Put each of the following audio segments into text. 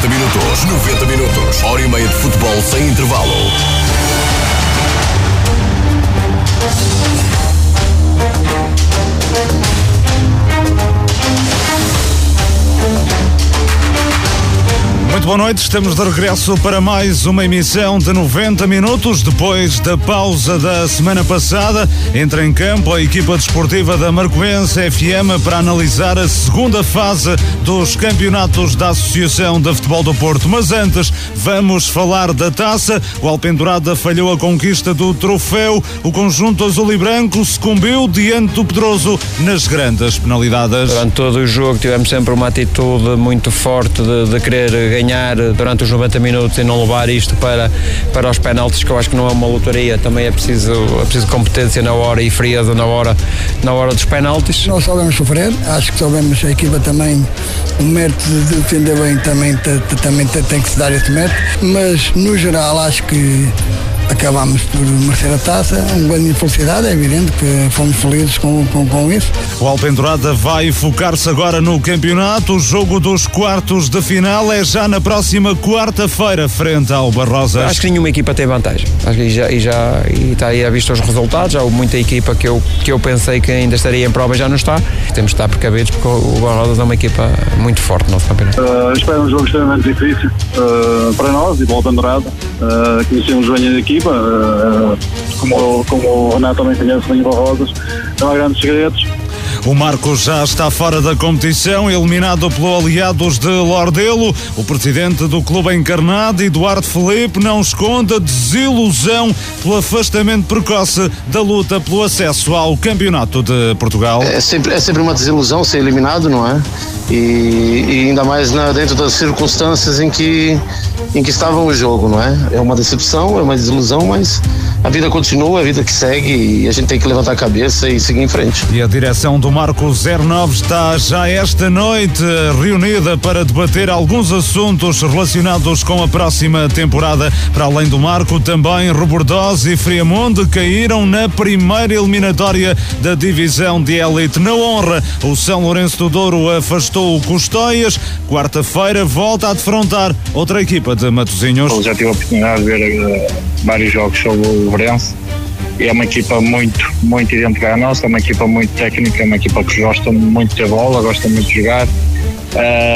90 minutos. 90 minutos. Hora e meia de futebol sem intervalo. Muito boa noite, estamos de regresso para mais uma emissão de 90 minutos. Depois da pausa da semana passada, entra em campo a equipa desportiva da Marcoense FM para analisar a segunda fase dos campeonatos da Associação de Futebol do Porto. Mas antes, vamos falar da taça. O Alpendurada falhou a conquista do troféu. O conjunto azul e branco sucumbiu diante do Pedroso nas grandes penalidades. Durante todo o jogo tivemos sempre uma atitude muito forte de, de querer ganhar ganhar durante os 90 minutos e não levar isto para, para os penaltis, que eu acho que não é uma lotaria, também é preciso, é preciso competência na hora e frieza na hora, na hora dos penaltis. Nós soubemos sofrer, acho que soubemos, a equipa também, o mérito de defender bem também, também tem que se dar esse mérito, mas no geral acho que acabámos por merecer a taça. Uma grande infelicidade, é evidente que fomos felizes com, com, com isso. O Alpendurada vai focar-se agora no campeonato. O jogo dos quartos de final é já na próxima quarta-feira, frente ao Barrosa. Acho que nenhuma equipa tem vantagem. Acho que já, e já e está aí a vista os resultados. Já houve muita equipa que eu, que eu pensei que ainda estaria em prova e já não está. Temos de estar precavidos porque o Barrosas é uma equipa muito forte no nosso campeonato. Uh, espero um jogo extremamente difícil uh, para nós e para o Alpendurada. Uh, conhecemos bem a equipa equipa, uh, como, como o Renato também conhece Linha Rosas, não há grandes segredos. O Marcos já está fora da competição, eliminado pelo Aliados de Lordelo. O presidente do clube encarnado, Eduardo Felipe, não esconde a desilusão pelo afastamento precoce da luta pelo acesso ao Campeonato de Portugal. É sempre, é sempre uma desilusão ser eliminado, não é? E, e ainda mais na, dentro das circunstâncias em que, em que estava o jogo, não é? É uma decepção, é uma desilusão, mas a vida continua, a vida que segue e a gente tem que levantar a cabeça e seguir em frente. E a direção do Marco 09 está já esta noite reunida para debater alguns assuntos relacionados com a próxima temporada. Para além do Marco, também Robordosa e Friamonte caíram na primeira eliminatória da divisão de elite. Na honra, o São Lourenço do Douro afastou o Custóias. Quarta-feira volta a defrontar outra equipa de Matosinhos. Eu já tive a oportunidade de ver uh, vários jogos sobre o Lourenço. É uma equipa muito, muito idêntica à nossa, é uma equipa muito técnica, é uma equipa que gosta muito de bola, gosta muito de jogar.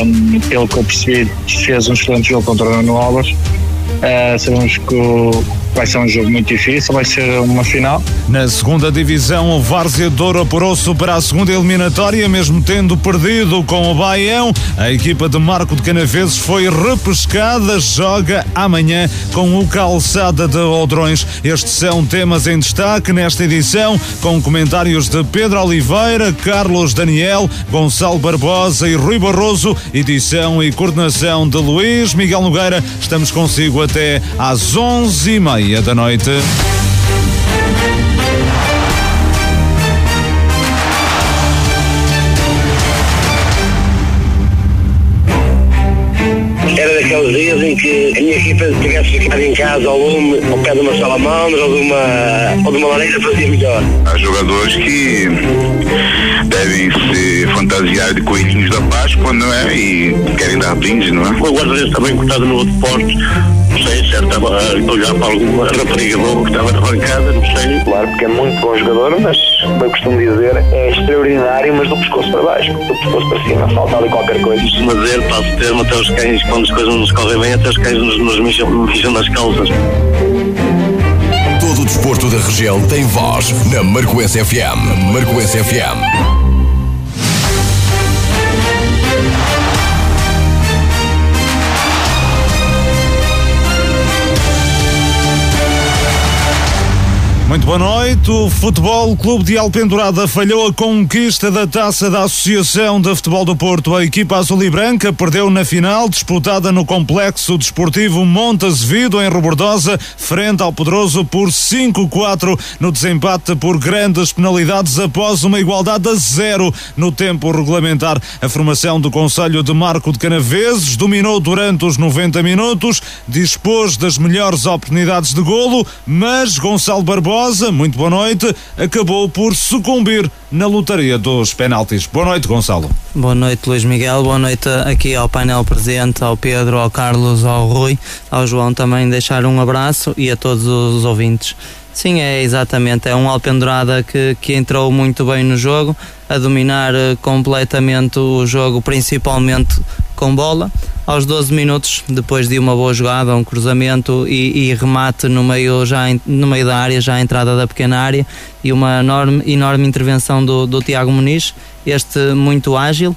Um, pelo que eu percebi, fez um excelente jogo contra o Nuno Alves. Uh, sabemos que o, Vai ser um jogo muito difícil, vai ser uma final. Na segunda divisão, o Várzea Douro apurou-se para a segunda eliminatória, mesmo tendo perdido com o Baião. A equipa de Marco de Canaveses foi repescada, joga amanhã com o Calçada de Odrões. Estes são temas em destaque nesta edição, com comentários de Pedro Oliveira, Carlos Daniel, Gonçalo Barbosa e Rui Barroso, edição e coordenação de Luís Miguel Nogueira. Estamos consigo até às onze e meia da noite. era daqueles dias em que a minha equipa tivesse ficado em casa ao lume, ao pé de uma salamandra ou de uma, ou de uma lareira fazia melhor. Há jogadores que devem se fantasiar de coelhinhos da Páscoa, não é? E querem dar brinde, não é? O guarda-redes também cortado no outro se estava a olhar para alguma rapariga boa que estava na bancada, não sei. Claro, porque é muito bom jogador, mas, como eu costumo dizer, é extraordinário, mas do pescoço para baixo, do pescoço para cima, falta ali qualquer coisa. Costumo dizer, passo termo até os cães, quando as coisas nos correm bem, até os cães nos, nos mijam, mijam nas calças. Todo o desporto da região tem voz na Marcoense FM. Marcoense FM. Muito boa noite. O Futebol Clube de Alpendurada falhou a conquista da taça da Associação de Futebol do Porto. A equipa azul e branca perdeu na final, disputada no complexo desportivo Montezevido, em Robordosa, frente ao Pedroso por 5-4 no desempate por grandes penalidades após uma igualdade a zero no tempo regulamentar. A formação do Conselho de Marco de Canaveses dominou durante os 90 minutos, dispôs das melhores oportunidades de golo, mas Gonçalo Barbosa Rosa, muito boa noite, acabou por sucumbir na lotaria dos penaltis. Boa noite, Gonçalo. Boa noite, Luís Miguel. Boa noite aqui ao painel presente, ao Pedro, ao Carlos, ao Rui, ao João também deixar um abraço e a todos os ouvintes. Sim, é exatamente. É um Alpendurada que, que entrou muito bem no jogo, a dominar eh, completamente o jogo, principalmente com bola. Aos 12 minutos, depois de uma boa jogada, um cruzamento e, e remate no meio, já no meio da área, já a entrada da pequena área, e uma enorme, enorme intervenção do, do Tiago Muniz, este muito ágil.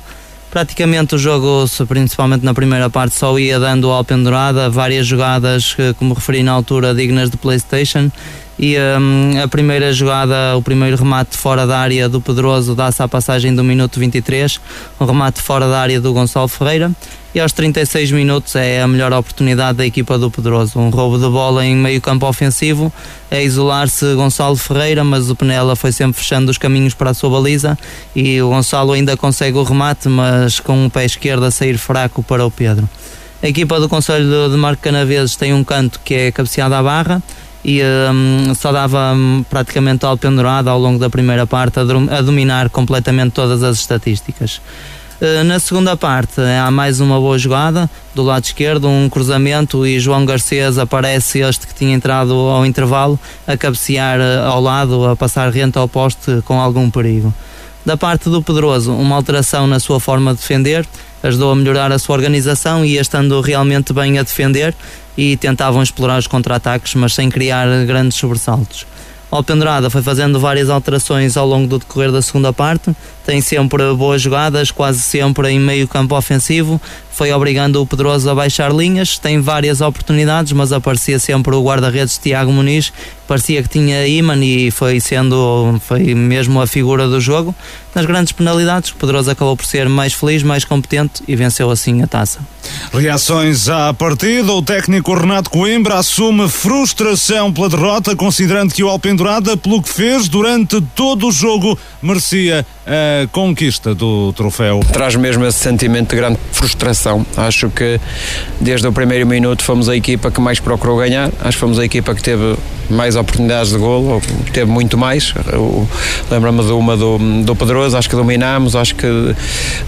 Praticamente o jogo, principalmente na primeira parte, só ia dando ao pendurada, várias jogadas, como referi na altura, dignas de PlayStation e um, a primeira jogada, o primeiro remate fora da área do Pedroso dá-se à passagem do minuto 23, um remate fora da área do Gonçalo Ferreira. E aos 36 minutos é a melhor oportunidade da equipa do Pedroso, um roubo de bola em meio campo ofensivo, é isolar-se Gonçalo Ferreira, mas o Penela foi sempre fechando os caminhos para a sua baliza. E o Gonçalo ainda consegue o remate, mas com o pé esquerdo a sair fraco para o Pedro. A equipa do Conselho de Marco Canaveses tem um canto que é cabeceado à barra, e um, só dava um, praticamente ao pendurado ao longo da primeira parte a, a dominar completamente todas as estatísticas. Uh, na segunda parte há mais uma boa jogada do lado esquerdo, um cruzamento e João Garcês aparece este que tinha entrado ao intervalo a cabecear uh, ao lado, a passar rente ao poste com algum perigo. Da parte do Pedroso, uma alteração na sua forma de defender, ajudou a melhorar a sua organização e estando realmente bem a defender e tentavam explorar os contra-ataques, mas sem criar grandes sobressaltos. Alpendurada foi fazendo várias alterações ao longo do decorrer da segunda parte, tem sempre boas jogadas, quase sempre em meio campo ofensivo, foi obrigando o Pedroso a baixar linhas, tem várias oportunidades, mas aparecia sempre o guarda-redes Tiago Muniz, parecia que tinha imã e foi sendo, foi mesmo a figura do jogo. Nas grandes penalidades, o Pedroso acabou por ser mais feliz, mais competente e venceu assim a taça. Reações à partida, o técnico Renato Coimbra assume frustração pela derrota, considerando que o Alpendurada, pelo que fez durante todo o jogo, merecia a conquista do troféu. Traz mesmo esse sentimento de grande frustração. Acho que desde o primeiro minuto fomos a equipa que mais procurou ganhar, acho que fomos a equipa que teve mais oportunidades de golo, teve muito mais. Lembro-me de uma do, do Pedroso, acho que dominámos, acho que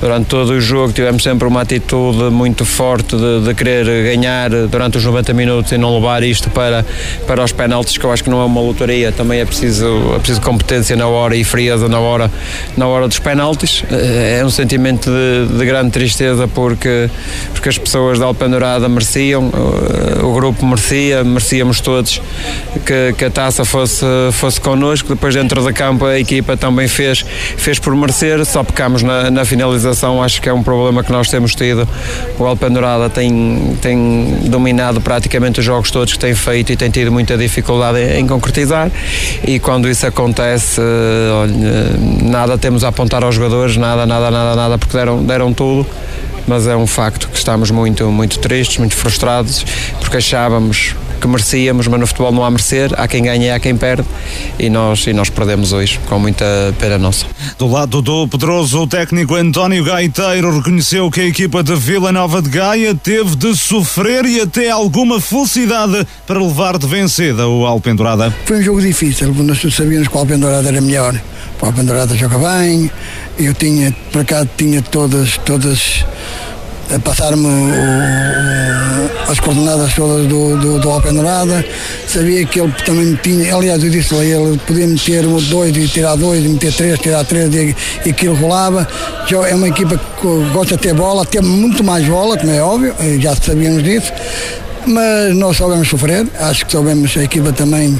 durante todo o jogo tivemos sempre uma atitude muito forte de, de querer ganhar durante os 90 minutos e não levar isto para, para os penaltis, que eu acho que não é uma lotaria, também é preciso, é preciso competência na hora e frieza na hora, na hora dos penaltis. É um sentimento de, de grande tristeza porque, porque as pessoas da Alpendurada mereciam, o grupo merecia, merecíamos todos que, que a taça fosse, fosse connosco. Depois, dentro da campo, a equipa também fez, fez por merecer, só pecamos na, na finalização. Acho que é um problema que nós temos tido. O Alpendurada tem, tem dominado praticamente os jogos todos que tem feito e tem tido muita dificuldade em, em concretizar. E quando isso acontece, olha, nada temos a apontar aos jogadores, nada, nada, nada, nada, porque deram, deram tudo mas é um facto que estamos muito, muito tristes, muito frustrados, porque achávamos que merecíamos, mas no futebol não há merecer, há quem ganha e há quem perde e nós, e nós perdemos hoje, com muita pena nossa. Do lado do Pedroso, o técnico António Gaiteiro reconheceu que a equipa de Vila Nova de Gaia teve de sofrer e até alguma felicidade para levar de vencida o Alpendurada. Foi um jogo difícil, nós sabíamos que o Alpendurada era melhor. O Alpendurada joga bem, eu tinha, para cá tinha todas, todas a passar-me as coordenadas todas do, do, do sabia que ele também tinha, aliás eu disse a ele, podia meter dois e tirar dois, meter três, tirar três e, e aquilo rolava. Já é uma equipa que gosta de ter bola, tem muito mais bola, como é óbvio, já sabíamos disso mas nós soubemos sofrer, acho que soubemos a equipa também,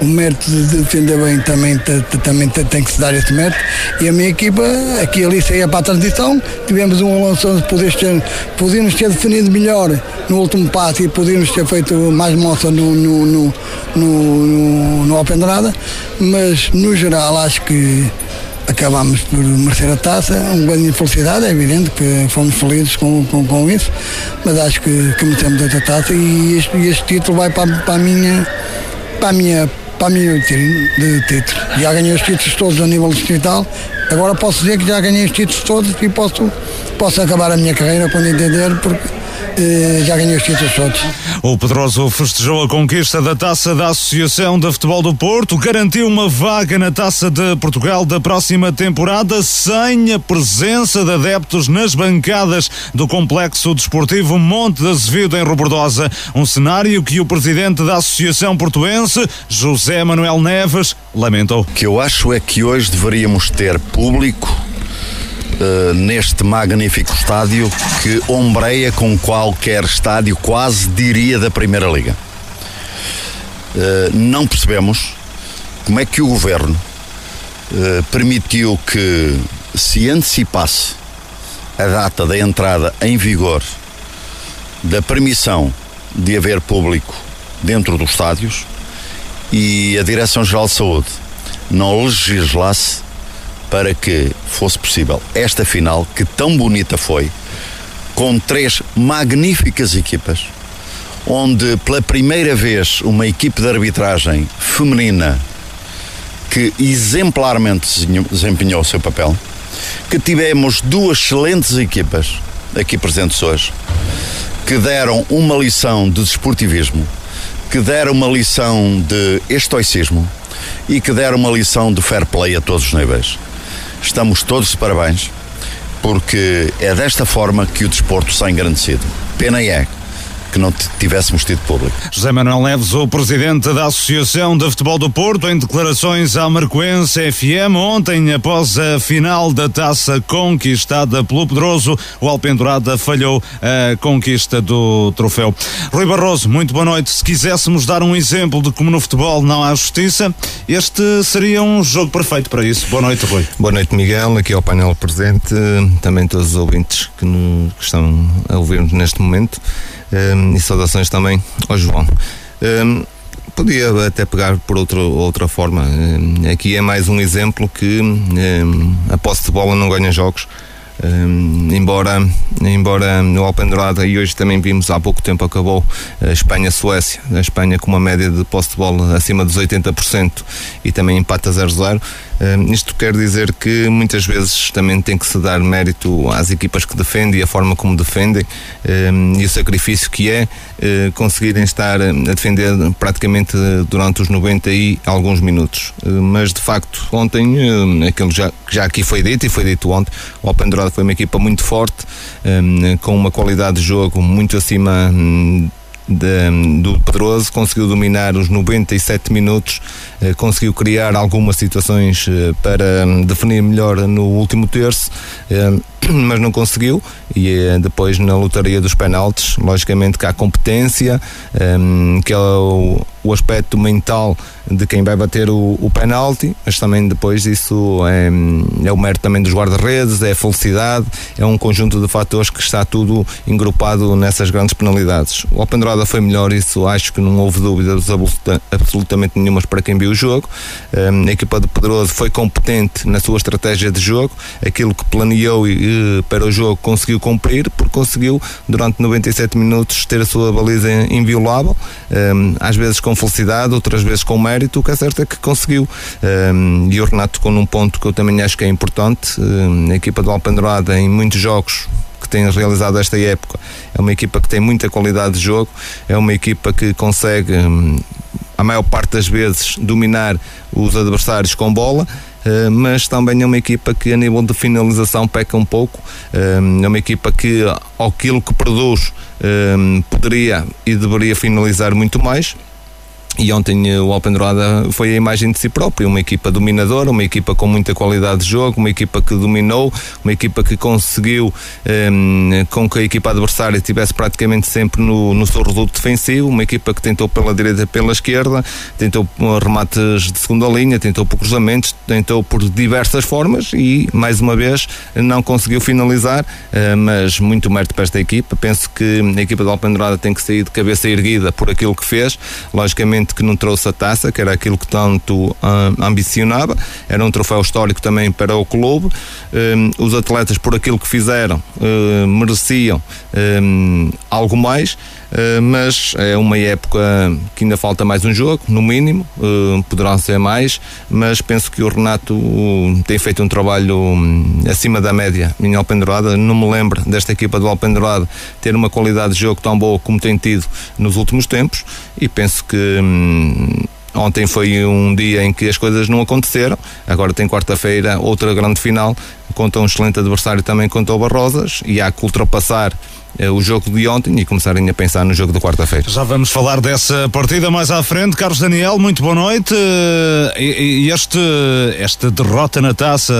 o mérito de defender bem também, também tem que se dar esse mérito. E a minha equipa, aqui ali saía para a transição, tivemos um lanção de poder ter, podíamos ter definido melhor no último passo e podíamos ter feito mais moça no, no, no, no, no, no Alpendrada, mas no geral acho que acabámos por merecer a taça, um grande felicidade, é evidente que fomos felizes com, com, com isso, mas acho que, que metemos esta taça e este, este título vai para, para a minha para a minha para a minha de título. Já ganhei os títulos todos a nível distrital, agora posso dizer que já ganhei os títulos todos e posso, posso acabar a minha carreira quando entender, porque eh, já ganhou os títulos todos. O Pedroso festejou a conquista da taça da Associação de Futebol do Porto, garantiu uma vaga na taça de Portugal da próxima temporada sem a presença de adeptos nas bancadas do complexo desportivo Monte de Azevedo em Robordosa. Um cenário que o presidente da Associação Portuense, José Manuel Neves, lamentou. O que eu acho é que hoje deveríamos ter público Uh, neste magnífico estádio que ombreia com qualquer estádio, quase diria da Primeira Liga. Uh, não percebemos como é que o governo uh, permitiu que se antecipasse a data da entrada em vigor da permissão de haver público dentro dos estádios e a Direção-Geral de Saúde não legislasse para que fosse possível esta final, que tão bonita foi, com três magníficas equipas, onde pela primeira vez uma equipe de arbitragem feminina que exemplarmente desempenhou o seu papel, que tivemos duas excelentes equipas aqui presentes hoje, que deram uma lição de desportivismo, que deram uma lição de estoicismo e que deram uma lição de fair play a todos os níveis. Estamos todos de parabéns, porque é desta forma que o desporto está engrandecido. Pena é que não tivéssemos tido público. José Manuel Neves, o presidente da Associação de Futebol do Porto, em declarações à Marcoense FM, ontem, após a final da taça conquistada pelo Pedroso, o Alpendurada falhou a conquista do troféu. Rui Barroso, muito boa noite. Se quiséssemos dar um exemplo de como no futebol não há justiça, este seria um jogo perfeito para isso. Boa noite, Rui. Boa noite, Miguel. Aqui ao painel presente, também todos os ouvintes que, nos, que estão a ouvir-nos neste momento um, e saudações também ao João. Um, podia até pegar por outro, outra forma. Um, aqui é mais um exemplo que a posse de bola não ganha jogos. Um, embora embora no Alpendurada e hoje também vimos há pouco tempo acabou a Espanha-Suécia a Espanha com uma média de posse de bola acima dos 80% e também empata 0-0 Uh, isto quer dizer que muitas vezes também tem que se dar mérito às equipas que defendem e a forma como defendem uh, e o sacrifício que é uh, conseguirem estar a defender praticamente durante os 90 e alguns minutos. mas de facto, ontem, aquilo já, já aqui foi dito e foi dito ontem, o Open Dourado foi uma equipa muito forte, com uma qualidade de jogo muito acima hum, de, do Pedroso, conseguiu dominar os 97 minutos, eh, conseguiu criar algumas situações eh, para hum, definir melhor no último terço, eh, mas não conseguiu. E depois na lotaria dos penaltis, logicamente que há competência, hum, que é o, o aspecto mental de quem vai bater o, o penalti, mas também depois isso é, é o mérito também dos guarda-redes, é a felicidade, é um conjunto de fatores que está tudo engrupado nessas grandes penalidades. O Alpendurada foi melhor, isso acho que não houve dúvidas absoluta, absolutamente nenhumas para quem viu o jogo. Um, a equipa de Pedroso foi competente na sua estratégia de jogo, aquilo que planeou e, para o jogo conseguiu cumprir, porque conseguiu durante 97 minutos ter a sua baliza inviolável, um, às vezes com felicidade, outras vezes com mérito, o que é certo é que conseguiu. Um, e o Renato tocou num ponto que eu também acho que é importante. Um, a equipa do Alpendurada em muitos jogos que tem realizado esta época é uma equipa que tem muita qualidade de jogo, é uma equipa que consegue a maior parte das vezes dominar os adversários com bola mas também é uma equipa que a nível de finalização peca um pouco. É uma equipa que, aquilo que produz, poderia e deveria finalizar muito mais. E ontem eh, o Alpendurada foi a imagem de si próprio, uma equipa dominadora, uma equipa com muita qualidade de jogo, uma equipa que dominou, uma equipa que conseguiu um, ehm, com que a equipa adversária estivesse praticamente sempre no, no seu reduto defensivo, uma equipa que tentou pela direita pela esquerda, tentou remates de segunda linha, tentou por cruzamentos, tentou por diversas formas e, mais uma vez, não conseguiu finalizar, uh, mas muito mérito para esta equipa. Penso que a equipa do Alpendurada tem que sair de cabeça erguida por aquilo que fez, logicamente que não trouxe a taça, que era aquilo que tanto ah, ambicionava, era um troféu histórico também para o clube. Um, os atletas, por aquilo que fizeram, uh, mereciam um, algo mais. Uh, mas é uma época que ainda falta mais um jogo, no mínimo, uh, poderá ser mais, mas penso que o Renato tem feito um trabalho um, acima da média em Alpendurada. Não me lembro desta equipa do Alpendurada ter uma qualidade de jogo tão boa como tem tido nos últimos tempos e penso que. Um, Ontem foi um dia em que as coisas não aconteceram. Agora tem quarta-feira outra grande final contra um excelente adversário também contra o Barrosas e há que ultrapassar eh, o jogo de ontem e começarem a pensar no jogo de quarta-feira. Já vamos falar dessa partida mais à frente. Carlos Daniel, muito boa noite. E este, esta derrota na taça,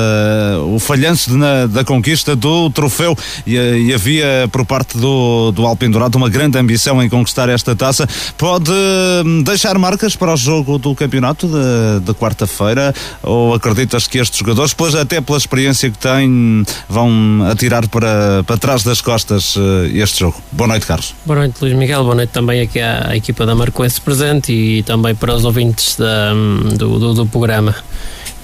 o falhanço na, da conquista do troféu, e, e, havia por parte do, do Alpendurado uma grande ambição em conquistar esta taça, pode hum, deixar marcas para o jogo do campeonato de, de quarta-feira? Ou acreditas que estes jogadores, depois até pela experiência que têm, vão atirar para, para trás das costas? Este jogo. Boa noite, Carlos. Boa noite, Luís Miguel. Boa noite também aqui à, equipa da Marcoense presente e também para os ouvintes da, do, do, do, programa.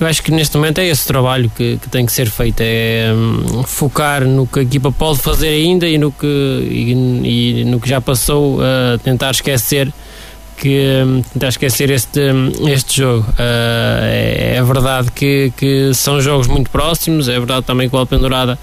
Eu acho que neste momento é esse trabalho que, que tem que ser feito, é um, focar no que a equipa pode fazer ainda e no que, e, e no que já passou, uh, tentar esquecer que hum, tentar esquecer este, este jogo. Uh, é, é, verdade que, que são jogos muito próximos, é verdade também que o Alpendurada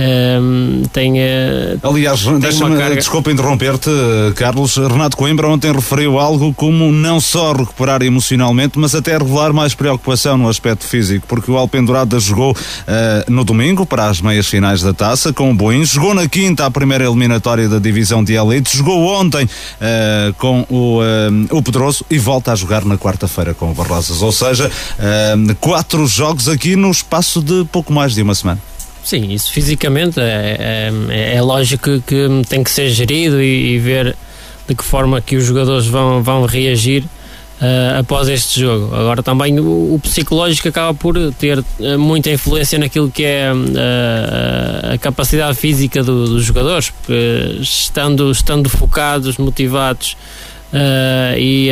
um, tem, uh, Aliás, deixa-me, carga... desculpa interromper-te, Carlos. Renato Coimbra ontem referiu algo como não só recuperar emocionalmente, mas até revelar mais preocupação no aspecto físico, porque o Alpendurada jogou uh, no domingo para as meias finais da taça com o Boim, jogou na quinta a primeira eliminatória da divisão de elite, jogou ontem uh, com o, o Pedroso e volta a jogar na quarta-feira com o Barrosas. Ou seja, quatro jogos aqui no espaço de pouco mais de uma semana. Sim, isso fisicamente é, é, é lógico que, tem que ser gerido e, e, ver de que forma que os jogadores vão, vão reagir uh, após este jogo. Agora também o, o, psicológico acaba por ter eh, muita influência naquilo que é uh, a capacidade física do, dos jogadores, porque estando, estando focados, motivados Uh, e,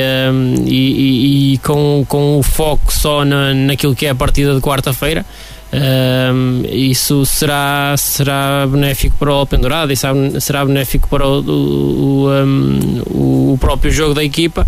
e, e, e, com, com o foco só na, naquilo que é a partida de quarta-feira, um, isso será, será benéfico para o Alpendurado e será benéfico para o, o, um, o próprio jogo da equipa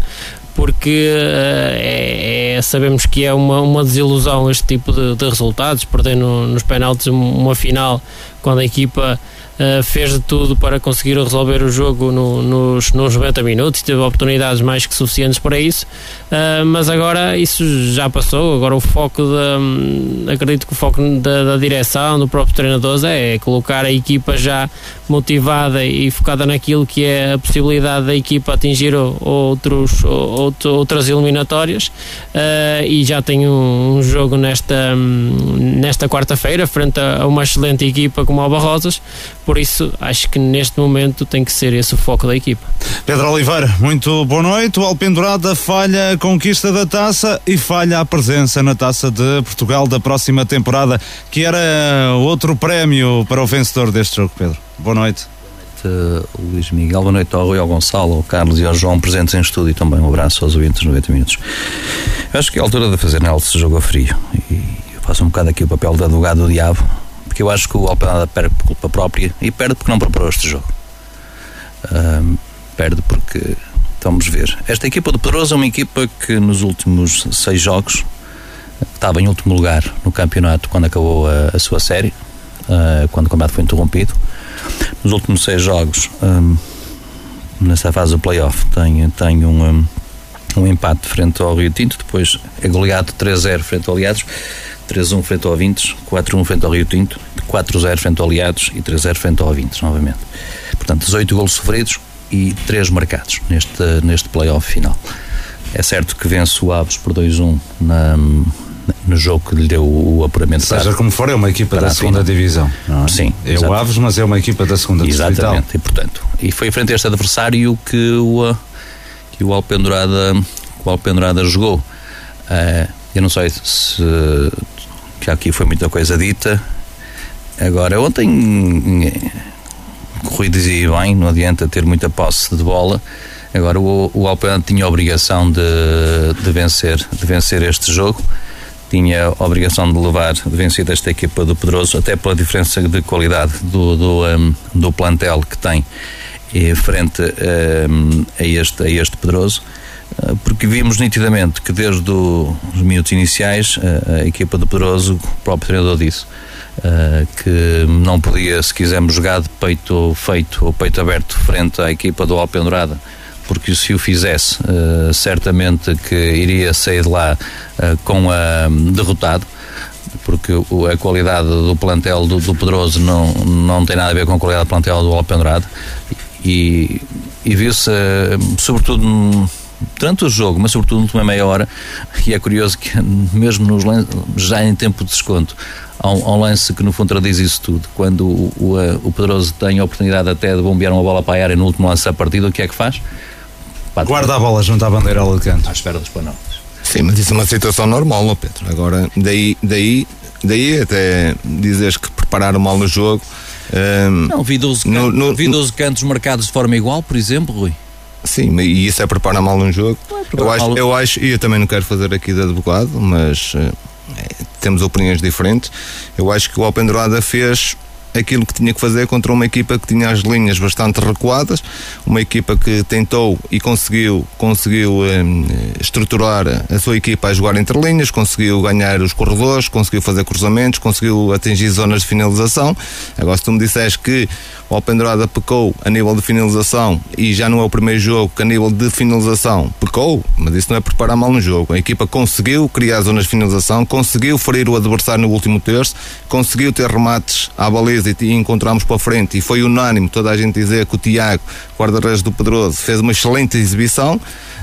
porque uh, é, é, sabemos que é uma, uma desilusão este tipo de, de resultados, perder no, nos penaltis uma final quando a equipa uh, fez de tudo para conseguir resolver o jogo no, nos, nos 90 minutos, teve oportunidades mais que suficientes para isso, uh, mas agora isso já passou, agora o foco da, hum, acredito que o foco da, da direção, do próprio treinador é colocar a equipa já motivada e focada naquilo que é a possibilidade da equipa atingir outros, outras eliminatórias. Uh, e já tem um, um jogo nesta, hum, nesta quarta-feira frente a uma excelente equipa como o Barrosas por isso acho que neste momento tem que ser esse o foco da equipa. Pedro Oliveira, muito boa noite. O Alpendurada falha a conquista da taça e falha a presença na taça de Portugal da próxima temporada, que era outro prémio para o vencedor deste jogo, Pedro. Boa noite. Uh, Luís Miguel, boa noite ao Rui, ao Gonçalo, ao Carlos e ao João presentes em estúdio e também um abraço aos ouvintes 90 minutos. Eu acho que é a altura de fazer análise de jogo a frio e eu faço um bocado aqui o papel de advogado do diabo porque eu acho que o Alpenada perde por culpa própria e perde porque não preparou este jogo. Um, perde porque, vamos ver, esta equipa do Pedroso é uma equipa que nos últimos seis jogos estava em último lugar no campeonato quando acabou a, a sua série, uh, quando o campeonato foi interrompido. Nos últimos seis jogos, um, nessa fase do playoff, tem, tem um, um empate frente ao Rio Tinto, depois é goleado 3-0 frente ao Aliados 3-1 frente ao Vintes, 4-1 frente ao Rio Tinto, 4-0 frente ao Aliados e 3-0 frente ao Vintes, novamente. Portanto, 18 golos sofridos e 3 marcados neste, neste play-off final. É certo que vence o Aves por 2-1 na, no jogo que lhe deu o apuramento. Seja como for, é uma equipa da segunda divisão. É? Sim. É exatamente. o Aves, mas é uma equipa da segunda divisão. Exatamente, e portanto, e foi frente a este adversário que o, que o Alpendurada, o Alpendurada jogou. Uh, eu não sei se que aqui foi muita coisa dita. Agora, ontem, o Rui dizia bem, não adianta ter muita posse de bola. Agora, o, o tinha a obrigação de, de, vencer, de vencer este jogo. tinha a obrigação de levar de vencida esta equipa do Pedroso, até pela diferença de qualidade do, do, um, do plantel que tem e frente um, a, este, a este Pedroso porque vimos nitidamente que desde os minutos iniciais uh, a equipa do Pedroso, o próprio treinador disse uh, que não podia, se quisermos jogar de peito feito ou peito aberto frente à equipa do Alpendurada porque se o fizesse, uh, certamente que iria sair de lá uh, com a um, derrotado porque a qualidade do plantel do, do, Pedroso não, não tem nada a ver com a qualidade do plantel do Alpendrado e, e viu-se sobretudo durante o jogo, mas sobretudo na última meia hora e é curioso que mesmo nos já em tempo de desconto há um, há um, lance que no fundo traduz isso tudo. Quando o, o, o Pedroso tem a oportunidade até de bombear uma bola para a área no último lance da partida, o que é que faz? Guarda a bola junto à bandeira de canto. À espera dos penaltis. Sim, mas isso é uma situação normal, não, Pedro? Agora, daí, daí, daí até dizes que prepararam mal no jogo. Um, não, vi 12, no, cantos, no, vi 12 cantos marcados de forma igual, por exemplo, Rui. Sim, e isso é preparar mal um jogo. É eu, acho, eu acho, e eu também não quero fazer aqui de advogado, mas é, temos opiniões diferentes. Eu acho que o Alpendurada fez aquilo que tinha que fazer contra uma equipa que tinha as linhas bastante recuadas, uma equipa que tentou e conseguiu, conseguiu eh, estruturar a sua equipa a jogar entre linhas, conseguiu ganhar os corredores, conseguiu fazer cruzamentos, conseguiu atingir zonas de finalização. Agora, se tu me disseste que o Alpendurada pecou a nível de finalização e já não é o primeiro jogo que a nível de finalização pecou, mas isso não é preparar mal no jogo. A equipa conseguiu criar zonas de finalização, conseguiu ferir o adversário no último terço, conseguiu ter remates à baliza e encontramos para frente e foi unânime toda a gente dizer que o Tiago, guarda-redes do Pedroso, fez uma excelente exibição.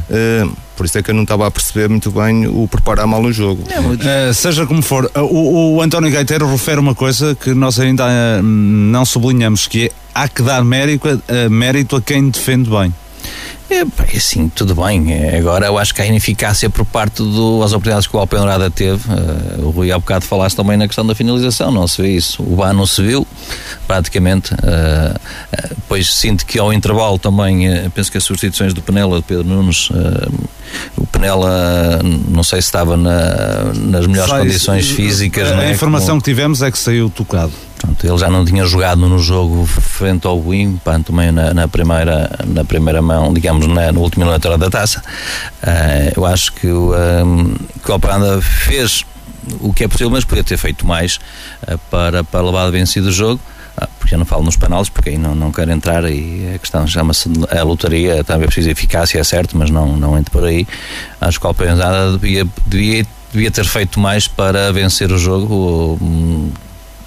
Uh, por isso é que eu não estava a perceber muito bem o preparar mal o jogo. Uh, seja como for, uh, o, o, António Gaiteiro refere uma coisa que nós ainda uh, não sublinhamos, que é há que dar mérito, mérito a quem defende bem. É, assim, tudo bem. É, agora eu acho que a ineficácia por parte das oportunidades que o Alpenrada teve, uh, o Rui há bocado falaste também na questão da finalização, não se vê isso. O Bá não se viu, praticamente. Uh, uh, pois sinto que ao intervalo também, penso que as substituições do Penela, de Pedro Nunes, o Penela, não sei se estava na, nas melhores Sai, condições físicas. A, é? informação Como... que tivemos é que saiu tocado. Pronto, ele já não tinha jogado no jogo frente ao Wim, também na, na, primeira, na primeira mão, digamos, na, na última eliminatória da taça. Uh, eu acho que o, um, que o Operanda fez o que é possível, mas podia ter feito mais uh, para, para levar a vencido o jogo. Uh, porque eu não falo nos penaltis, porque aí não, não quero entrar e a questão chama-se a lotaria, também é preciso eficácia, é certo, mas não, não entre por aí. Acho que o Operanda devia, devia, devia ter feito mais para vencer o jogo.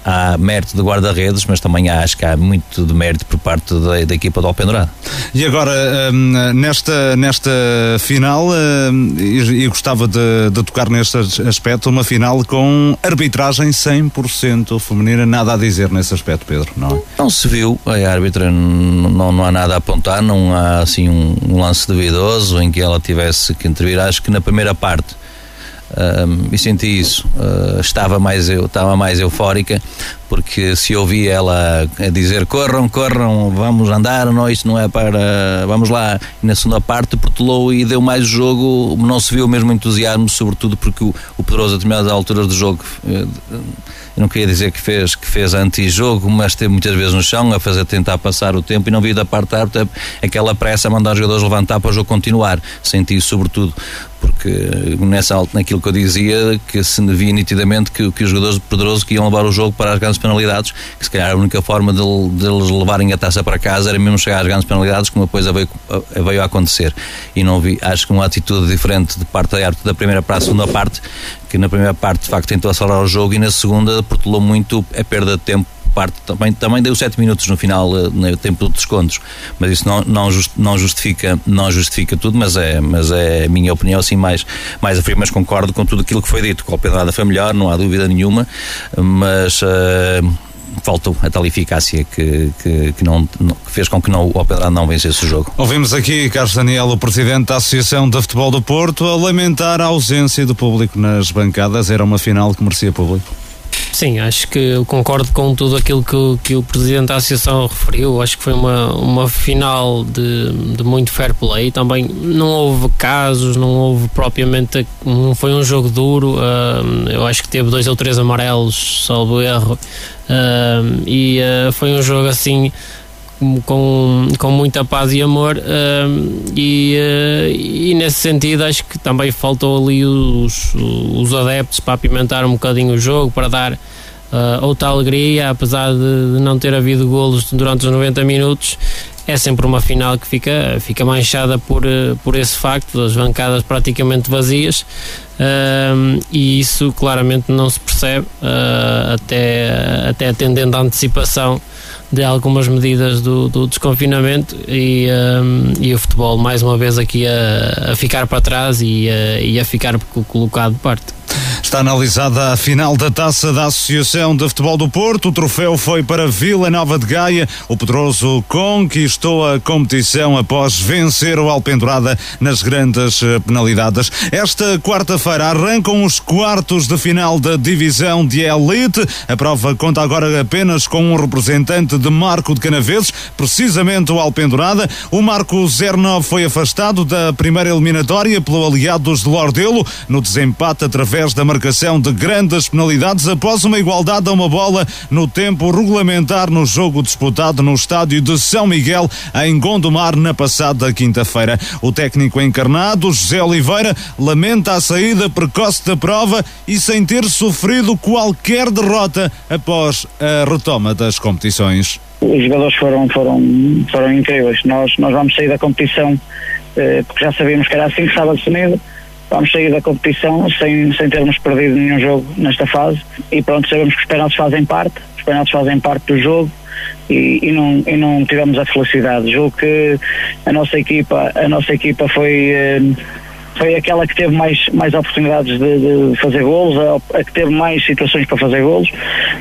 Há mérito de guarda-redes, mas também acho que há muito de mérito por parte da, da equipa do Alpendurado. E agora, hum, nesta, nesta final, hum, e, gostava de, de, tocar neste aspecto, uma final com arbitragem 100% feminina, nada a dizer nesse aspecto, Pedro, não é? Não se viu, a árbitra não, não há nada a apontar, não há assim um, um lance duvidoso em que ela tivesse que intervir. Acho que na primeira parte um, e senti isso. Uh, estava, mais, eu, estava mais eufórica, porque se ouvi ela a dizer corram, corram, vamos andar, não, não é para. Vamos lá. E na segunda parte portelou e deu mais jogo, não se viu o mesmo entusiasmo, sobretudo porque o, o Pedroso, a determinadas alturas do jogo. Uh, eu não queria dizer que fez, que fez anti-jogo, mas esteve muitas vezes no chão a fazer tentar passar o tempo e não vi da parte da árbitra aquela pressa a mandar os jogadores levantar para o jogo continuar. Senti sobretudo porque nessa alta, naquilo que eu dizia, que se via nitidamente que, que os jogadores de Pedroso que iam levar o jogo para as grandes penalidades, que se calhar a única forma de, de eles levarem a taça para casa era mesmo chegar às grandes penalidades, como depois veio, veio a acontecer. E não vi, acho que uma atitude diferente de parte da árbitra da primeira para a segunda parte, que na primeira parte de facto tentou acelerar o jogo e na segunda portelou muito a perda de tempo parte também, também deu 7 minutos no final, eh, no tempo de descontos, mas isso não, não, just, não, justifica, não justifica tudo, mas é, mas é a minha opinião assim mais, mais a mas concordo com tudo aquilo que foi dito, que o Alpedrada foi melhor, não há dúvida nenhuma, mas uh, faltou a tal eficácia que, que, que, não, que fez com que não, o Alpedrada não vencesse o jogo. Ouvimos aqui Carlos Daniel, o presidente da Associação de Futebol do Porto, a lamentar a ausência do público nas bancadas. Era uma final que merecia público. Sim, acho que concordo com tudo aquilo que, o- que o Presidente da Associação referiu. Acho que foi uma, uma final de, de muito fair play. Também não houve casos, não houve propriamente. Não foi um jogo duro. ah, eu acho que teve dois ou três amarelos, salvo erro. ah, e ah, foi um jogo assim com, com muita paz e amor hum, e, eh, e nesse sentido acho que também faltou ali os, os adeptos para apimentar um bocadinho o jogo, para dar eh, outra alegria, apesar de, não ter havido golos durante os 90 minutos. É sempre uma final que fica, fica manchada por, eh, por esse facto das bancadas praticamente vazias hum, e isso claramente não se percebe eh, até, até atendendo à antecipação de algumas medidas do, do desconfinamento e, hum, e o futebol mais uma vez aqui a, a ficar para trás e a, e a ficar co- colocado de parte. Está analisada a final da taça da Associação de Futebol do Porto. O troféu foi para Vila Nova de Gaia. O Pedroso conquistou a competição após vencer o Alpendurada nas grandes eh, penalidades. Esta quarta-feira arrancam os quartos de final da divisão de Elite. A prova conta agora apenas com um representante de Marco de Canaveses, precisamente o Alpendurada. O Marco 09 foi afastado da primeira eliminatória pelo Aliados de Lordelo no desempate através da marcação de grandes penalidades após uma igualdade a uma bola no tempo regulamentar no jogo disputado no estádio de São Miguel em Gondomar na passada quinta-feira. O técnico encarnado, José Oliveira, lamenta a saída precoce da prova e sem ter sofrido qualquer derrota após a retoma das competições. os jogadores foram, foram, foram incríveis. Nós, nós vamos sair da competição, eh, porque já sabíamos que era assim que estava definido. Vamos sair da competição sem, sem termos perdido nenhum jogo nesta fase. E pronto, sabemos que os penaltis fazem parte, os penaltis fazem parte do jogo. E, e não, e não tivemos a felicidade. Julgo que a nossa equipa, a nossa equipa foi, eh, foi aquela que teve mais, mais oportunidades de, de fazer golos, a, a que teve mais situações para fazer golos.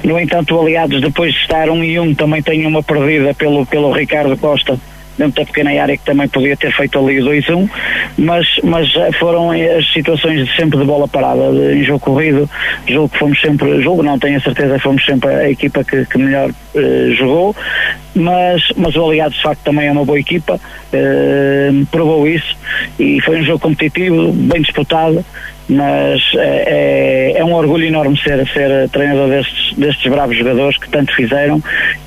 No entanto, Aliados, depois de estar um e um, também tem uma perdida pelo, pelo Ricardo Costa dentro da pequena área que também podia ter feito ali o 2-1, mas, mas foram as situações de sempre de bola parada, de, em jogo corrido, jogo que fomos sempre, jogo não tenho a certeza fomos sempre a equipa que, que melhor eh, jogou, mas, mas o Aliados de facto também é uma boa equipa, eh, provou isso e foi um jogo competitivo, bem disputado, mas é, é- é um orgulho enorme ser, ser treinador destes, destes bravos jogadores que tanto fizeram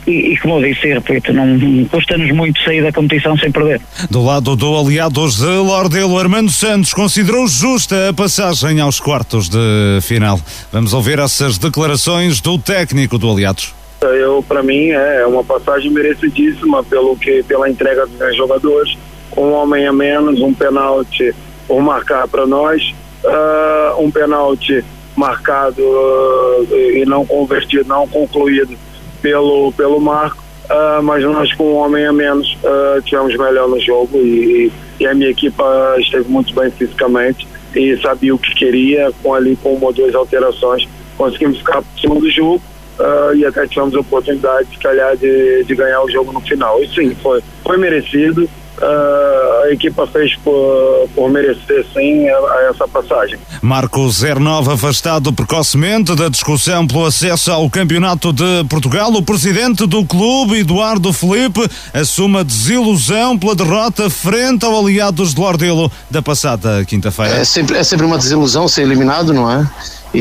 e, e como eu disse e repito, não custa-nos muito sair da competição sem perder. Do lado do Aliados de Lordelo, Armando Santos considerou justa a passagem aos quartos de final. Vamos ouvir essas declarações do técnico do Aliados. Eu, para mim, é uma passagem merecidíssima pelo que, pela entrega dos jogadores. Um homem a menos, um pênalti por marcar para nós, ah, um pênalti marcado ah, e não convertido, não concluído pelo, pelo Marco. Ah, mas nós com um homem a menos ah, tivemos melhor no jogo e, e a minha equipa esteve muito bem fisicamente e sabia o que queria, com ali com uma ou duas alterações conseguimos ficar por cima do jogo ah, e até tivemos a oportunidade, se calhar, de, de ganhar o jogo no final. E sim, foi, foi merecido. Ah, a equipa fez por, por merecer, sim, a, a essa passagem. Marco 09 afastado precocemente da discussão pelo acesso ao Campeonato de Portugal. O presidente do clube, Eduardo Felipe, assume a desilusão pela derrota frente ao Aliados de Lordelo da passada quinta-feira. É sempre, é sempre uma desilusão ser eliminado, não é? E,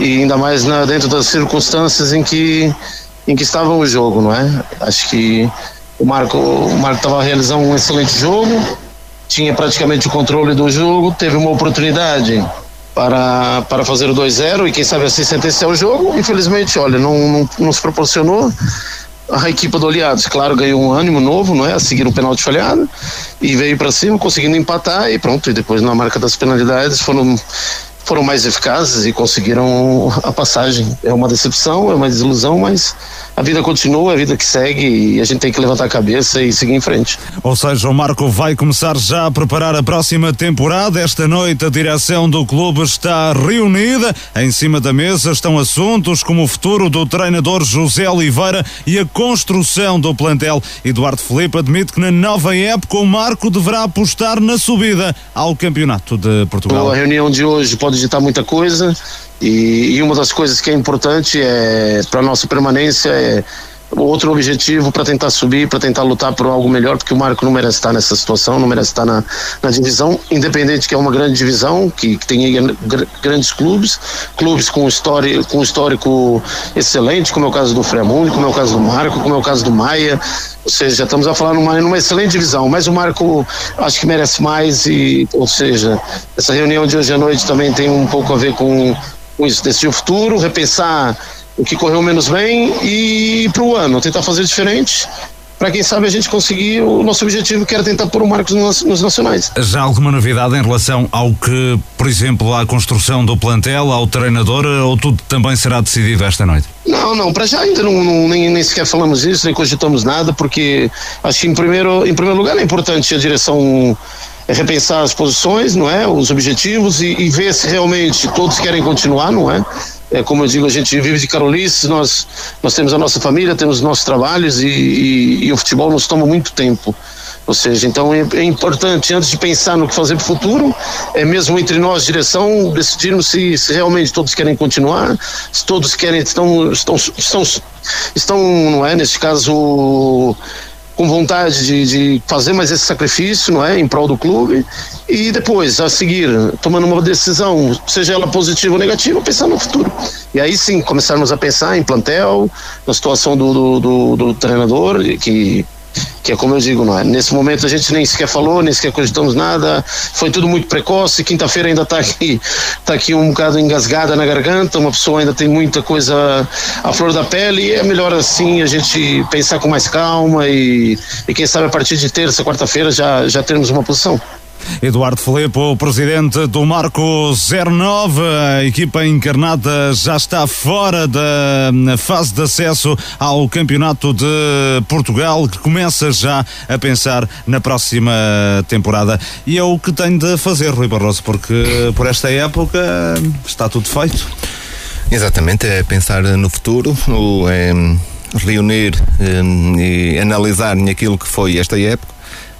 e ainda mais na- dentro das circunstâncias em que, em que estava o jogo, não é? Acho que o Marco Marco estava realizando um excelente jogo, tinha praticamente o controle do jogo, teve uma oportunidade para, para fazer o 2-0 e quem sabe assim sentenciar o jogo. Infelizmente, olha, não, não, se proporcionou. A equipe do Aliados, claro, ganhou um ânimo novo, não é? A seguir o penalti falhado e veio para cima, conseguindo empatar e pronto. E depois na marca das penalidades foram foram mais eficazes e conseguiram a passagem. É uma decepção, é uma desilusão, mas a vida continua, a vida que segue e a gente tem que levantar a cabeça e seguir em frente. Ou seja, o Marco vai começar já a preparar a próxima temporada. Esta noite a direção do clube está reunida. Em cima da mesa estão assuntos como o futuro do treinador José Oliveira e a construção do plantel. Eduardo Felipe admite que na nova época o Marco deverá apostar na subida ao Campeonato de Portugal. A reunião de hoje pode ditar muita coisa E, e uma das coisas que é importante é para nossa permanência é outro objetivo para tentar subir, para tentar lutar por algo melhor, porque o Marco não merece estar nessa situação, não merece estar na, na divisão, independente que é uma grande divisão, que, que tem grandes clubes, clubes com, história, com histórico excelente, como é o caso do Fremundo, como é o caso do Marco, como é o caso do Maia, ou seja, estamos a falar numa, numa excelente divisão, mas o Marco acho que merece mais e, ou seja, essa reunião de hoje à noite também tem um pouco a ver com, com isso, decidir o futuro, repensar o que correu menos bem e para o ano tentar fazer diferente para quem sabe a gente conseguir o nosso objetivo que era tentar pôr o Marcos nos, nos nacionais. Já alguma novidade em relação ao que, por exemplo, à construção do plantel, ao treinador, ou tudo também será decidido esta noite? Não, não, para já ainda não, não- nem, nem sequer falamos isso, nem cogitamos nada, porque acho que em primeiro, em primeiro lugar é importante a direção repensar as posições, não é? Os objetivos e, e ver se realmente todos querem continuar, não é? É, como eu digo, a gente vive de carolices, nós, nós temos a nossa família, temos os nossos trabalhos e, e- e o futebol nos toma muito tempo. Ou seja, então é, é importante, antes de pensar no que fazer para o futuro, é mesmo entre nós, direção, decidirmos se, se realmente todos querem continuar, se todos querem, estão, estão, estão, estão não é, nesse caso, com vontade de, de fazer mais esse sacrifício, não é, em prol do clube, e depois, a seguir, tomando uma decisão, seja ela positiva ou negativa, pensar no futuro. E aí sim, começarmos a pensar em plantel, na situação do, do, do, do treinador, que que é como eu digo, não é? Nesse momento a gente nem sequer falou, nem sequer cogitamos nada, foi tudo muito precoce, quinta-feira ainda está aqui, tá aqui um bocado engasgada na garganta, uma pessoa ainda tem muita coisa à flor da pele, e é melhor assim a gente pensar com mais calma e, e quem sabe a partir de terça, quarta-feira já, já termos uma posição. Eduardo Filipe, o presidente do Marco 09, a equipa encarnada já está fora da fase de acesso ao Campeonato de Portugal, que começa já a pensar na próxima temporada. E é o que tem de fazer, Rui Barroso, porque por esta época está tudo feito. Exatamente, é pensar no futuro, é, reunir eh, e analisar aquilo que foi esta época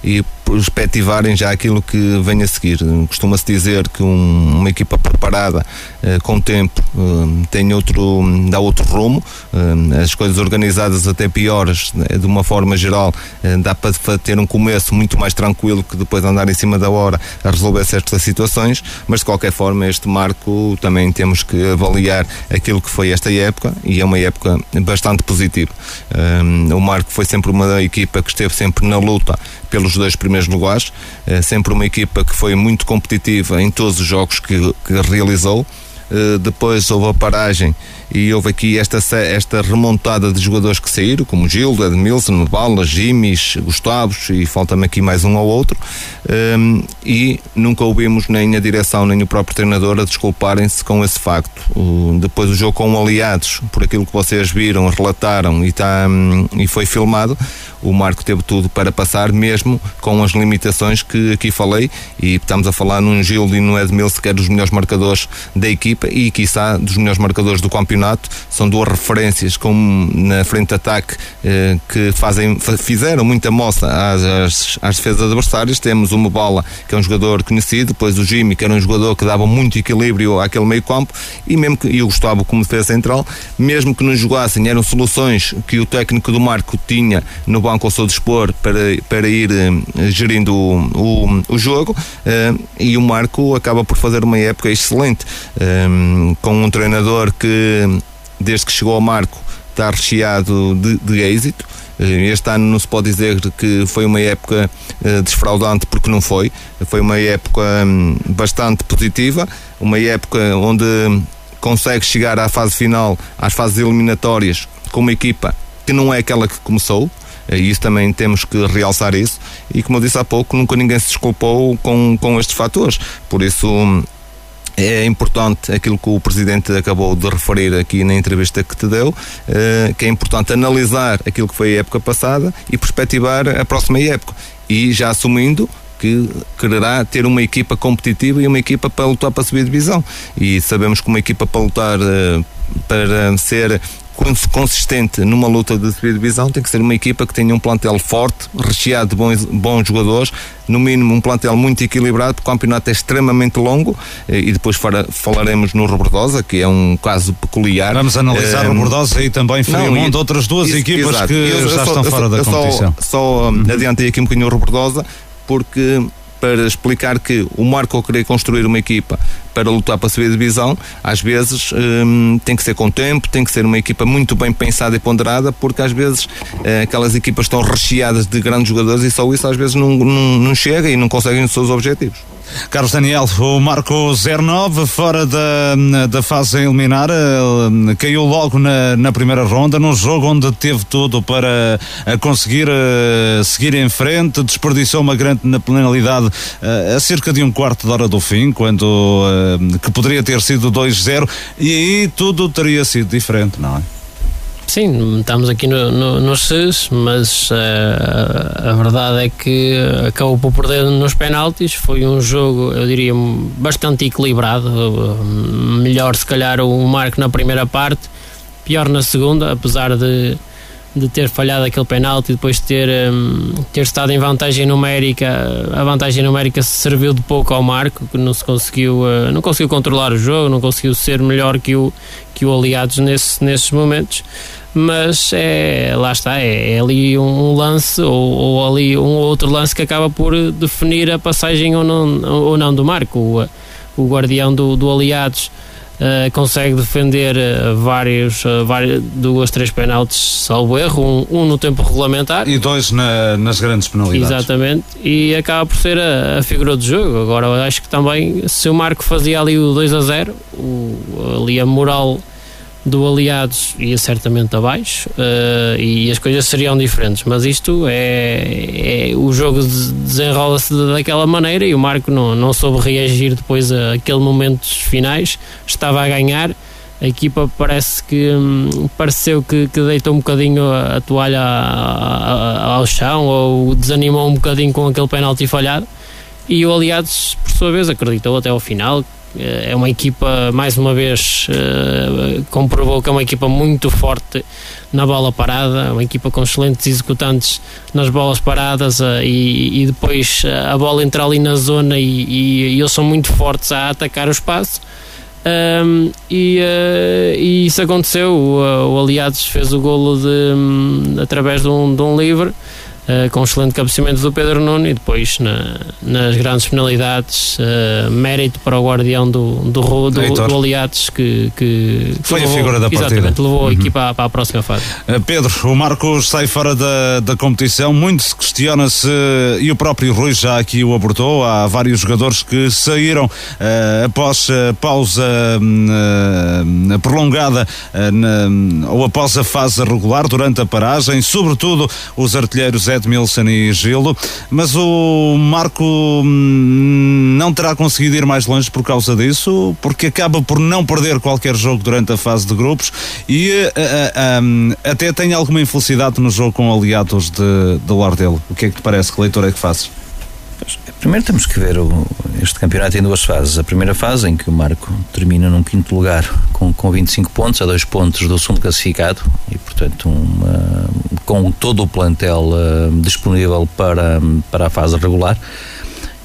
e perspectivarem já aquilo que vem a seguir. Costuma-se dizer que um- uma equipa preparada eh, com tempo eh, tem outro, dá outro rumo, eh, as coisas organizadas até piores, de uma forma geral, dá para ter um começo muito mais tranquilo que depois andar em cima da hora a resolver certas situações, mas de qualquer forma este marco também temos que avaliar aquilo que foi esta época e é uma época bastante positiva. O Marco foi sempre uma equipa que esteve sempre na luta pelos dois primeiros lugares, eh, sempre uma equipa que foi muito competitiva em todos os jogos que, que realizou. Eh, depois houve a paragem e houve aqui esta, esta remontada de jogadores que saíram, como Gildo, Edmilson, Bala, Jimis, Gustavos e falta-me aqui mais um ou outro. Um, e nunca ouvimos nem a direção nem o próprio treinador a desculparem-se com esse facto. O- depois o jogo com aliados, por aquilo que vocês viram, relataram e, tá, hum, e foi filmado, o Marco teve tudo para passar, mesmo com as limitações que aqui falei, e estamos a falar num Gildo e no Edmilson, que é dos melhores marcadores da equipa e, quiçá, dos melhores marcadores do campeonato. São duas referências com, na frente de ataque eh, que fazem, fa- fizeram muita moça às, às, às defesas adversárias. Temos o Mubala, que é um jogador conhecido, depois o Jimmy, que era um jogador que dava muito equilíbrio àquele meio campo, e mesmo que, e o Gustavo como defesa central, mesmo que não jogassem, eram soluções que o técnico do Marco tinha no banco ao seu dispor para, para ir eh, gerindo o, o, o jogo, eh, e o Marco acaba por fazer uma época excelente, com um treinador que, desde que chegou ao Marco, está recheado de, de êxito. Eh, Este ano não se pode dizer que foi uma época eh, desfraudante, porque não foi. Foi uma época hum, bastante positiva, uma época onde consegue chegar à fase final, às fases eliminatórias, com uma equipa que não é aquela que começou. Eh, E isso também temos que realçar isso. E como eu disse há pouco, nunca ninguém se desculpou com, com estes fatores. Por isso, hum, é importante aquilo que o Presidente acabou de referir aqui na entrevista que te deu, eh, que é importante analisar aquilo que foi a época passada e perspectivar a próxima época. E já assumindo que quererá ter uma equipa competitiva e uma equipa para lutar para subir divisão. E sabemos que uma equipa para lutar eh, para ser consistente numa luta de subida divisão tem que ser uma equipa que tenha um plantel forte, recheado de bons, bons jogadores, no mínimo um plantel muito equilibrado, porque o campeonato é extremamente longo eh, e depois fara- falaremos no Rebordosa, que é um caso peculiar. Vamos analisar o Bordosa e também Friamonte, outras duas isso, equipas exato. que Eu- eu já só- estão eu fora só- da eu só- competição. Só, hum, adiantei aqui um bocadinho o Rebordosa, porque para explicar que o Marco ao querer construir uma equipa para lutar para subir a divisão, às vezes hum, tem que ser com tempo, tem que ser uma equipa muito bem pensada e ponderada, porque às vezes eh, aquelas equipas estão recheadas de grandes jogadores e só isso às vezes não, não, não chega e não conseguem os seus objetivos. Carlos Daniel, o Marco 09 fora da, da fase eliminar, eh, caiu logo na, na primeira ronda, num jogo onde teve tudo para eh, conseguir eh, seguir em frente, desperdiçou uma grande na penalidade a cerca de um quarto de hora do fim, quando que poderia ter sido 2-0, e aí tudo teria sido diferente, não é? Sim, estamos aqui no, no, nos SES, mas eh, a verdade é que acabou por perder nos penaltis. Foi um jogo, eu diria, bastante equilibrado. Eh, Melhor, se calhar, o Marco na primeira parte, pior na segunda, apesar de, de ter falhado aquele penalti e depois ter, hum, ter estado em vantagem numérica. A vantagem numérica serviu de pouco ao Marco, que não se conseguiu, eh, não conseguiu controlar o jogo, não conseguiu ser melhor que o, que o Aliados nesse, nesses momentos mas é, lá está, é, é ali um lance ou, ou ali um outro lance que acaba por definir a passagem ou não, ou não do Marco. O, o guardião do, do Aliados eh, consegue defender eh, vários, eh, vários, duas, três penaltis, salvo erro, um, um no tempo regulamentar. E dois na- nas grandes penalidades. Exatamente, e acaba por ser a, a figura do jogo. Agora, acho que também, se o Marco fazia ali o 2 a 0, o, ali a moral do Aliados ia certamente abaixo eh, e as coisas seriam diferentes, mas isto é, é- o jogo des- desenrola-se daquela maneira e o Marco não, não soube reagir depois a aquele momentos finais, estava a ganhar. A equipa parece que hum, pareceu que, que deitou um bocadinho a, a toalha a- a- ao chão ou desanimou um bocadinho com aquele penalti falhado e o Aliados por sua vez acreditou até ao final é uma equipa mais uma vez eh, comprovou que é uma equipa muito forte na bola parada uma equipa com excelentes executantes nas bolas paradas eh, e, e depois eh, a bola entra ali na zona e, e- e eles são muito fortes a atacar o espaço um, e, uh, e isso aconteceu. O, o Aliados fez o golo de, hum, através de um, de um livre. Uh, com um excelente cabeceamento do Pedro Nuno e depois na- nas grandes penalidades uh, mérito para o guardião do, do, do, Heitor. do Aliados que, que, que Foi a levou- figura da partida. exatamente, levou Uhum. a equipa para a próxima fase Uh, Pedro, o Marcos sai fora da, da competição, muito se questiona se, e o próprio Rui já aqui o abordou, há vários jogadores que saíram após a pausa hum, prolongada na- ou após a fase regular, durante a paragem, sobretudo os artilheiros Edmilson e Gilo, mas o Marco hum, não terá conseguido ir mais longe por causa disso, porque acaba por não perder qualquer jogo durante a fase de grupos e eh, hum, até tem alguma infelicidade no jogo com aliados de, de Lardelo. O que é que te parece? Que leitor é que fazes? Primeiro temos que ver o- este campeonato em duas fases. A primeira fase, em que o Marco termina num quinto lugar com, com 25 pontos, a dois pontos do segundo classificado, e portanto uma- com todo o plantel eh, disponível para, para a fase regular.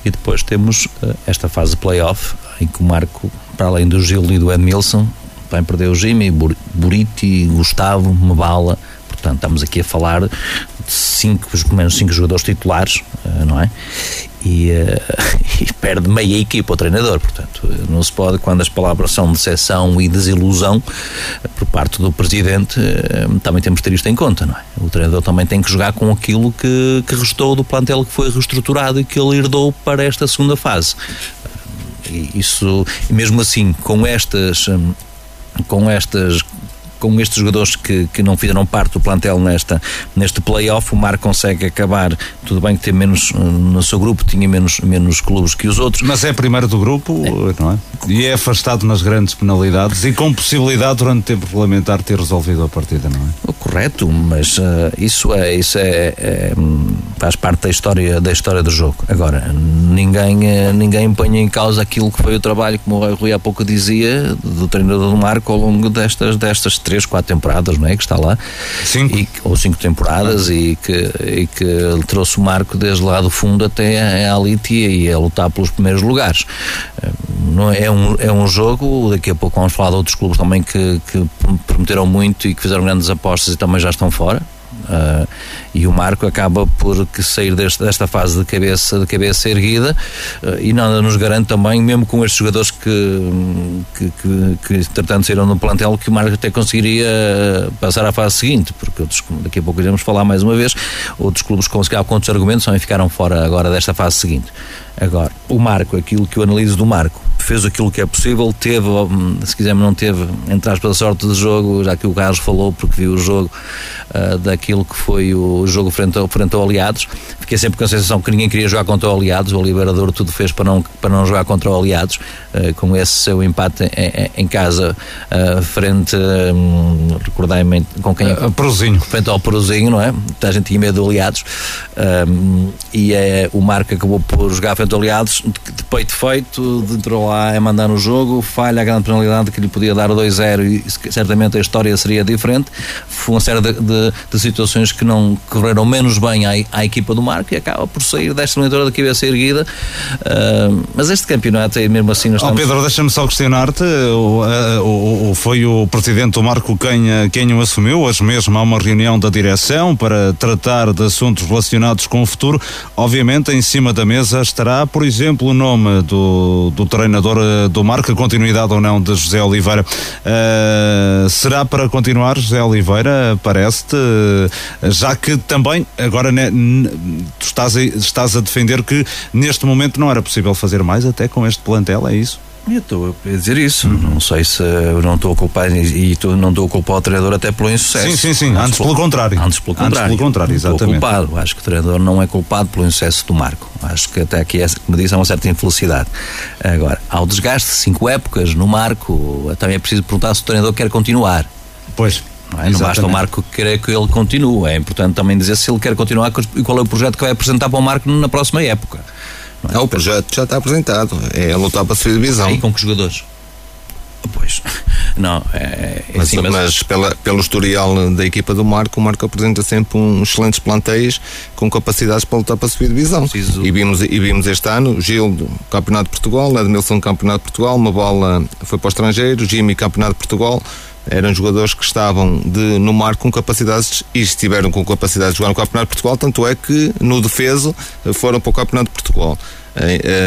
E depois temos eh, esta fase playoff, em que o Marco, para além do Gil e do Edmilson, vai perder o Jimmy, Bur- Buriti, Gustavo, Mebala. Portanto, estamos aqui a falar de cinco, pelo menos cinco jogadores titulares, eh, não é? E, eh, e perde meia equipa o treinador. Portanto, não se pode, quando as palavras são decepção e desilusão eh, por parte do presidente, eh, também temos de ter isto em conta, não é? O treinador também tem que jogar com aquilo que, que restou do plantel que foi reestruturado e que ele herdou para esta segunda fase. E isso, mesmo assim, com estas, hum, com estas com estes jogadores que, que não fizeram parte do plantel nesta, neste play-off, o Mar consegue acabar, tudo bem que tem menos hum, no seu grupo, tinha menos, menos clubes que os outros. Mas é primeiro do grupo, não é? E é afastado nas grandes penalidades e com possibilidade durante o tempo regulamentar ter resolvido a partida, não é? Correto, mas uh, isso é, isso é, é, faz parte da história, da história do jogo. Agora, ninguém, eh, ninguém põe em causa aquilo que foi o trabalho, como o Rui há pouco dizia, do treinador do Marco ao longo destas, destas três, quatro temporadas, não é? Que está lá. Cinco. E, ou cinco temporadas e que, e que ele trouxe o Marco desde lá do fundo até a elite e a lutar pelos primeiros lugares. Eh, Não é, é um, é um jogo, daqui a pouco vamos falar de outros clubes também que, que prometeram muito e que fizeram grandes apostas e também já estão fora. Uh, e o Marco acaba por que sair deste, desta fase de cabeça, de cabeça erguida uh, e nada nos garante também, mesmo com estes jogadores que, que, que, que saíram no plantel, que o Marco até conseguiria passar à fase seguinte, porque outros, daqui a pouco iremos falar mais uma vez, outros clubes conseguiram com outros argumentos também ficaram fora agora desta fase seguinte. Agora, o Marco, aquilo que eu analiso do Marco, fez aquilo que é possível, teve, hum, se quisermos, não teve, entre aspas, a sorte do jogo, já que o Carlos falou, porque viu o jogo uh, daquilo que foi o jogo frente ao, frente ao Aliados. Fiquei sempre com a sensação que ninguém queria jogar contra o Aliados, o Liberador tudo fez para não, para não jogar contra o Aliados, uh, com esse seu empate em, em casa, uh, frente, um, recordai-me com quem? Uh, Peruzinho. Frente ao Peruzinho, não é? A gente tinha medo do Aliados, um, e é, o Marco acabou por jogar frente ao Aliados, de, peito feito, entrou lá a mandar no jogo, falha a grande penalidade que lhe podia dar o 2-0 e certamente a história seria diferente. Foi uma série de, de, de situações que não correram menos bem à, à, equipa do Marco e acaba por sair desta eliminadora da cabeça erguida. Uh, mas este campeonato, é mesmo assim, nós estamos... Oh, Pedro, deixa-me só questionar-te. O, foi o presidente do Marco quem, quem o assumiu. Hoje mesmo há uma reunião da direção para tratar de assuntos relacionados com o futuro. Obviamente, em cima da mesa estará, por exemplo, o nome do, do treinador do Marco, a continuidade ou não de José Oliveira. Uh, será para continuar, José Oliveira? Parece-te, já que também, agora né, tu estás estás a defender que neste momento não era possível fazer mais, até com este plantel, é isso? Eu estou a dizer isso. Uhum. Não sei se não estou a culpar e, e não estou a culpar o treinador até pelo insucesso. Sim, sim, sim. Antes, Antes pelo, pelo, contrário. Antes pelo contrário. Antes pelo contrário, exatamente. Estou culpado. Acho que o treinador não é culpado pelo insucesso do Marco. Acho que até aqui, como disse, há uma certa infelicidade. Agora, há o desgaste de cinco épocas no Marco. Também é preciso perguntar se o treinador quer continuar. Pois. Não, é? não basta o Marco querer que ele continue. É importante também dizer se ele quer continuar e qual é o projeto que vai apresentar para o Marco na próxima época. Não é? o projeto já está apresentado. É lutar para a sua divisão. E com que jogadores? Pois, não, é, mas, assim, mas, mas pela, pelo historial da equipa do Marco, o Marco apresenta sempre um excelentes plantéis com capacidades para lutar para a subir divisão. Preciso... E, vimos, e vimos este ano Gil, Campeonato de Portugal, Edmilson, Campeonato de Portugal, uma bola foi para o estrangeiro, Jimmy, Campeonato de Portugal. Eram jogadores que estavam de, no Marco com capacidades e estiveram com capacidades de jogar no Campeonato de Portugal, tanto é que no defeso foram para o Campeonato de Portugal.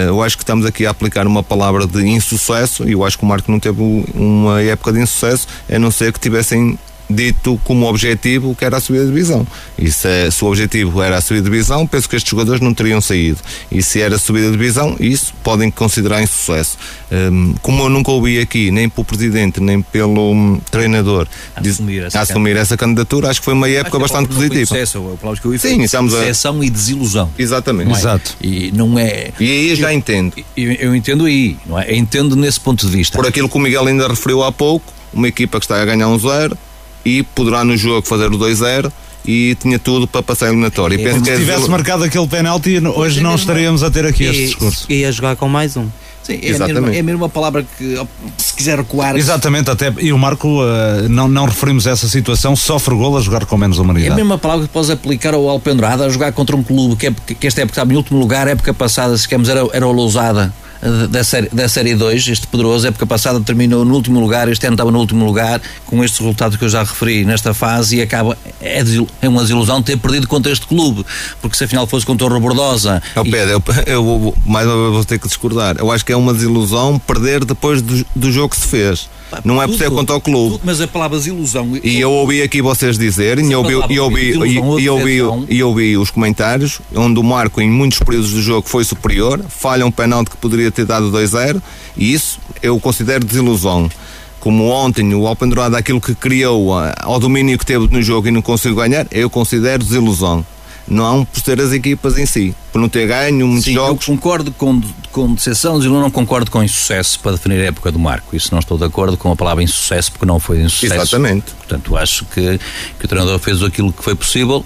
Eu acho que estamos aqui a aplicar uma palavra de insucesso e eu acho que o Marco não teve uma época de insucesso, a não ser que tivessem dito como objetivo que era a subida de divisão. E se, é, se o objetivo era a subida de divisão, penso que estes jogadores não teriam saído. E se era a subida de divisão, isso podem considerar insucesso. Um, como eu nunca ouvi aqui, nem pelo presidente, nem pelo um, treinador, assumir, essa, assumir essa, candidatura, acho que foi uma época bastante positiva. Sucesso, que eu Sim, estamos a... Decepção e desilusão. Exatamente. É? Exato. E não é. E aí eu já entendo. Eu, eu entendo aí, não é? Eu entendo nesse ponto de vista. Por aquilo que o Miguel ainda referiu há pouco, uma equipa que está a ganhar um zero e poderá no jogo fazer o 2-0 e tinha tudo para passar a eliminatória. Que se tivesse marcado aquele penalti, hoje não estaríamos a ter aqui e, este discurso. E ia jogar com mais um. Sim, é a, mesma, é a mesma palavra que se quiser recuar. Exatamente, até. E o Marco, uh, não, não referimos essa situação, sofre gol a jogar com menos humanidade. É a mesma palavra que podes aplicar ao Alpendurada a jogar contra um clube que, é, que esta época estava em último lugar, época passada, se queremos, era, era o Lousada da série, da série 2, este poderoso, época passada terminou no último lugar, este ano estava no último lugar, com estes resultados que eu já referi nesta fase, e acaba, é, é uma desilusão ter perdido contra este clube, porque se afinal fosse contra o Rebordosa. Oh, Pedro, eu, eu, mais uma vez vou ter que discordar. Eu acho que é uma desilusão perder depois do, do jogo que se fez. Não é por ser contra o clube. Tudo, mas a palavra desilusão. E eu ouvi aqui vocês dizerem, e ouvi, e, ouvi, e, ouvi, e ouvi os comentários, onde o Marco, em muitos períodos do jogo, foi superior, falha um penalti que poderia ter dado 2-0, e isso eu considero desilusão como ontem o Alpendurada aquilo que criou ao domínio que teve no jogo e não conseguiu ganhar, eu considero desilusão não por ser as equipas em si, por não ter ganho muitos Sim, jogos. Eu concordo com, com decepção, mas eu não concordo com insucesso para definir a época do Marco. Isso não estou de acordo com a palavra insucesso, porque não foi insucesso. Exatamente. Portanto, acho que, que o treinador fez aquilo que foi possível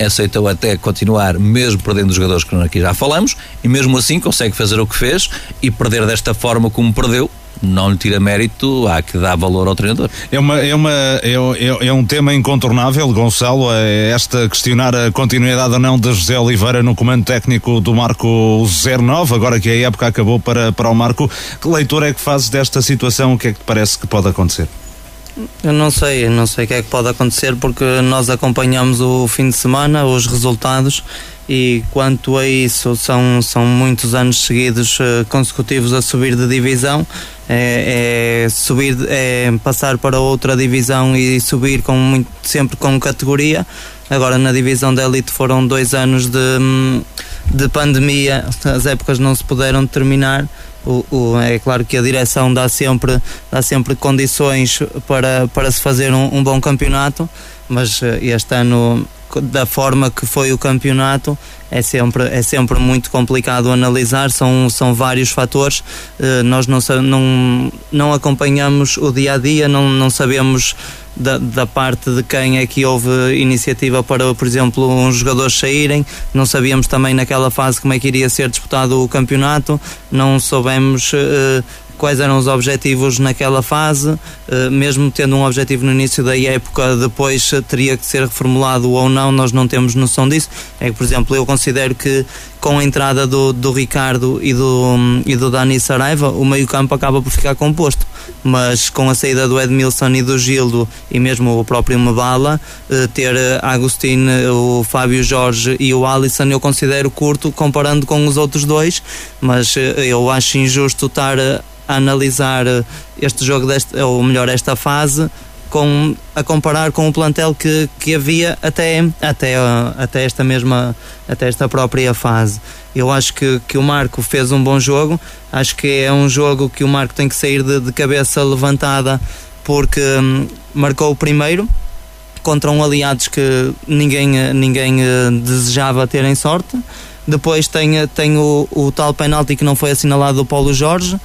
aceitou até continuar, mesmo perdendo os jogadores que aqui já falamos, e mesmo assim consegue fazer o que fez e perder desta forma como perdeu, não lhe tira mérito, há que dar valor ao treinador. É, uma, é, uma, é, é, é um tema incontornável, Gonçalo, é esta questionar a continuidade ou não de José Oliveira no comando técnico do Marco 09, agora que a época acabou para, para o Marco. Que leitura é que fazes desta situação? O que é que te parece que pode acontecer? Eu não sei, não sei o que é que pode acontecer porque nós acompanhamos o fim de semana, os resultados e quanto a isso são, são muitos anos seguidos uh, consecutivos a subir de divisão. É, é, subir é passar para outra divisão e subir com muito, sempre com categoria. Agora na divisão da elite foram dois anos de, de pandemia. As épocas não se puderam terminar o, o, é claro que a direção dá sempre, dá sempre condições para, para se fazer um, um bom campeonato, mas eh, este ano da forma que foi o campeonato é sempre, é sempre muito complicado analisar, são, são vários fatores. Uh, nós não, não, não acompanhamos o dia a dia, não, não sabemos da, da, parte de quem é que houve iniciativa para, por exemplo, uns jogadores saírem. Não sabíamos também naquela fase como é que iria ser disputado o campeonato, não soubemos. Quais eram os objetivos naquela fase, eh, mesmo tendo um objetivo no início da época, depois teria que ser reformulado ou não, nós não temos noção disso. É que, por exemplo, eu considero que com a entrada do, do Ricardo e do, e do Dani Saraiva, o meio-campo acaba por ficar composto. Mas com a saída do Edmilson e do Gildo e mesmo o próprio Mebala, eh, ter Agostinho, o Fábio Jorge e o Alisson, eu considero curto comparando com os outros dois, mas eh, eu acho injusto estar a analisar eh, este jogo, deste, ou melhor, esta fase, com, a comparar com o plantel que, que havia até, até, eh, até, esta mesma, até esta própria fase. Eu acho que, que o Marco fez um bom jogo, acho que é um jogo que o Marco tem que sair de, de cabeça levantada porque hum, marcou o primeiro contra um aliados que ninguém, eh, ninguém desejava terem sorte. Depois tem, tem o, o tal penalti que não foi assinalado do Paulo Jorge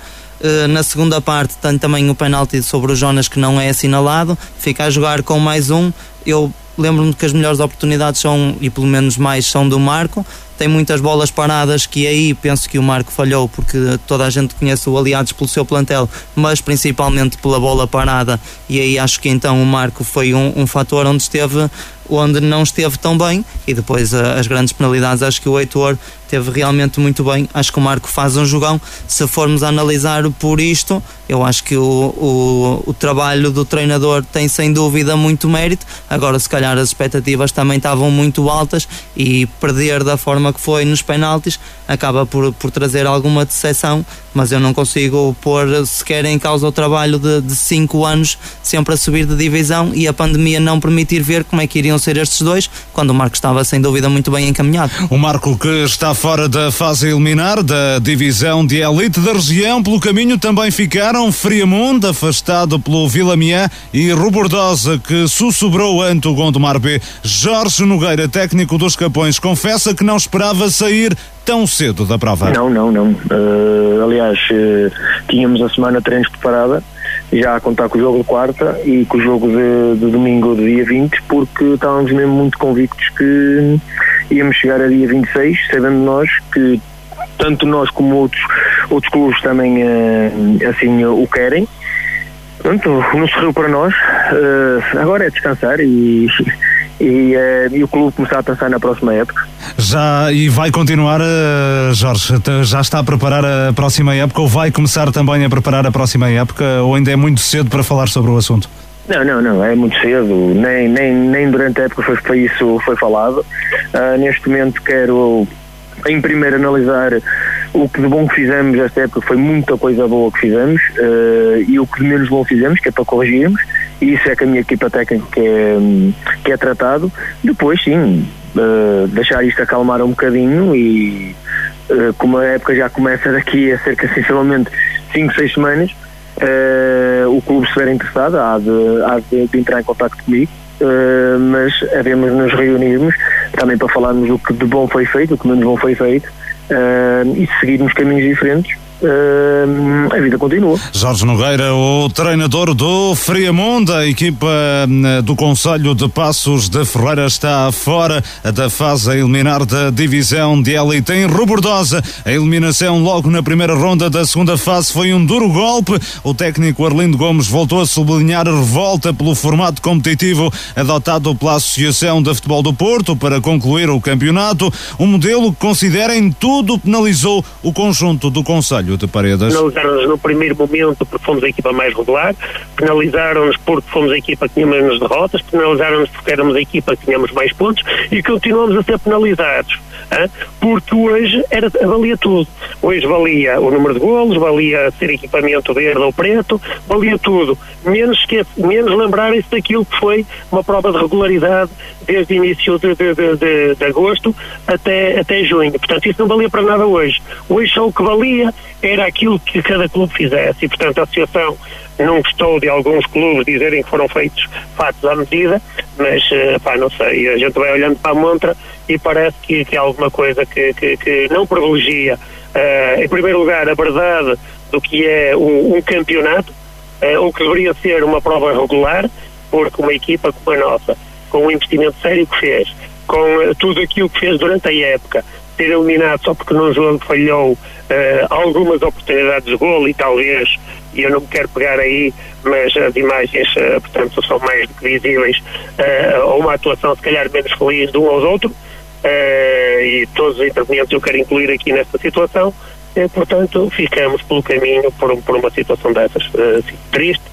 na segunda parte tem também o penalti sobre o Jonas que não é assinalado, fica a jogar com mais um. Eu lembro-me que as melhores oportunidades são, e pelo menos mais, são do Marco. Tem muitas bolas paradas que aí penso que o Marco falhou, porque toda a gente conhece o Aliados pelo seu plantel, mas principalmente pela bola parada. E aí acho que então o Marco foi um, um fator onde esteve onde não esteve tão bem e depois uh, as grandes penalidades acho que o Heitor teve realmente muito bem. Acho que o Marco faz um jogão. Se formos analisar por isto eu acho que o, o, o, trabalho do treinador tem sem dúvida muito mérito. Agora se calhar as expectativas também estavam muito altas e perder da forma que foi nos penaltis acaba por, por trazer alguma decepção mas eu não consigo pôr sequer em causa o trabalho de, de cinco anos sempre a subir de divisão e a pandemia não permitir ver como é que iriam ser estes dois, quando o Marco estava sem dúvida muito bem encaminhado. O Marco que está fora da fase eliminar da divisão de elite da região, pelo caminho também ficaram Friamundo, afastado pelo Vilamiã e Rubordosa, que sussurrou ante o Gondomar B. Jorge Nogueira, técnico dos Capões, confessa que não esperava sair tão cedo da prova. Não, não, não. Uh, aliás, uh, tínhamos a semana treinos preparada, já a contar com o jogo de quarta e com o jogo de, de domingo de dia 20, porque estávamos mesmo muito convictos que íamos chegar a dia 26, sabendo nós que tanto nós como outros, outros clubes também uh, assim o querem. Pronto, não se riu para nós. agora é descansar e e, uh, e, o clube começar a pensar na próxima época. Já e vai continuar, uh, Jorge, já está a preparar a próxima época ou vai começar também a preparar a próxima época ou ainda é muito cedo para falar sobre o assunto? Não, não, não, é muito cedo, nem, nem, nem durante a época foi, foi isso foi falado. Uh, neste momento quero em primeiro analisar o que de bom que fizemos esta época foi muita coisa boa que fizemos uh, e o que de menos bom fizemos, que é para corrigirmos, e isso é que a minha equipa técnica é, que é tratado. Depois, sim, uh, deixar isto acalmar um bocadinho e uh, como a época já começa daqui a cerca sensivelmente 5, 6 semanas, o clube estiver interessado há de, há de, de entrar em contato comigo. Uh, mas havemos nos reunirmos também para falarmos o que de bom foi feito, o que menos bom foi feito uh, e seguirmos caminhos diferentes Uh, a vida continua. Jorge Nogueira, o treinador do Friamundo, a equipa do Conselho de Passos de Ferreira está fora da fase a eliminar da divisão de elite em Rubordosa. A eliminação logo na primeira ronda da segunda fase foi um duro golpe. O técnico Arlindo Gomes voltou a sublinhar a revolta pelo formato competitivo adotado pela Associação de Futebol do Porto para concluir o campeonato, um modelo que considera em tudo penalizou o conjunto do Conselho de Paredes? Penalizaram-nos no primeiro momento porque fomos a equipa mais regular, penalizaram-nos porque fomos a equipa que tinha menos derrotas, penalizaram-nos porque éramos a equipa que tínhamos mais pontos e continuamos a ser penalizados. Porque hoje era, valia tudo. Hoje valia o número de golos, valia ser equipamento verde ou preto, valia tudo. Menos, que, menos lembrarem-se daquilo que foi uma prova de regularidade desde o início de, de, de, de, agosto até, até junho. Portanto, isso não valia para nada hoje. Hoje só o que valia era aquilo que cada clube fizesse e, portanto, a Associação não gostou de alguns clubes dizerem que foram feitos fatos à medida, mas, eh, pá, não sei, a gente vai olhando para a montra e parece que, que é alguma coisa que, que, que não privilegia, uh, em primeiro lugar, a verdade do que é um, um campeonato, uh, o que deveria ser uma prova regular, porque uma equipa como a nossa, com o investimento sério que fez, com uh, tudo aquilo que fez durante a época, ter eliminado só porque num jogo falhou uh, algumas oportunidades de golo e talvez, e eu não me quero pegar aí, mas as imagens, uh, portanto, são mais do que visíveis, uh, ou uma atuação se calhar menos feliz de um ou outro, e todos os intervenientes eu quero incluir aqui nesta situação, portanto, ficamos pelo caminho por, por uma situação dessas, assim, triste,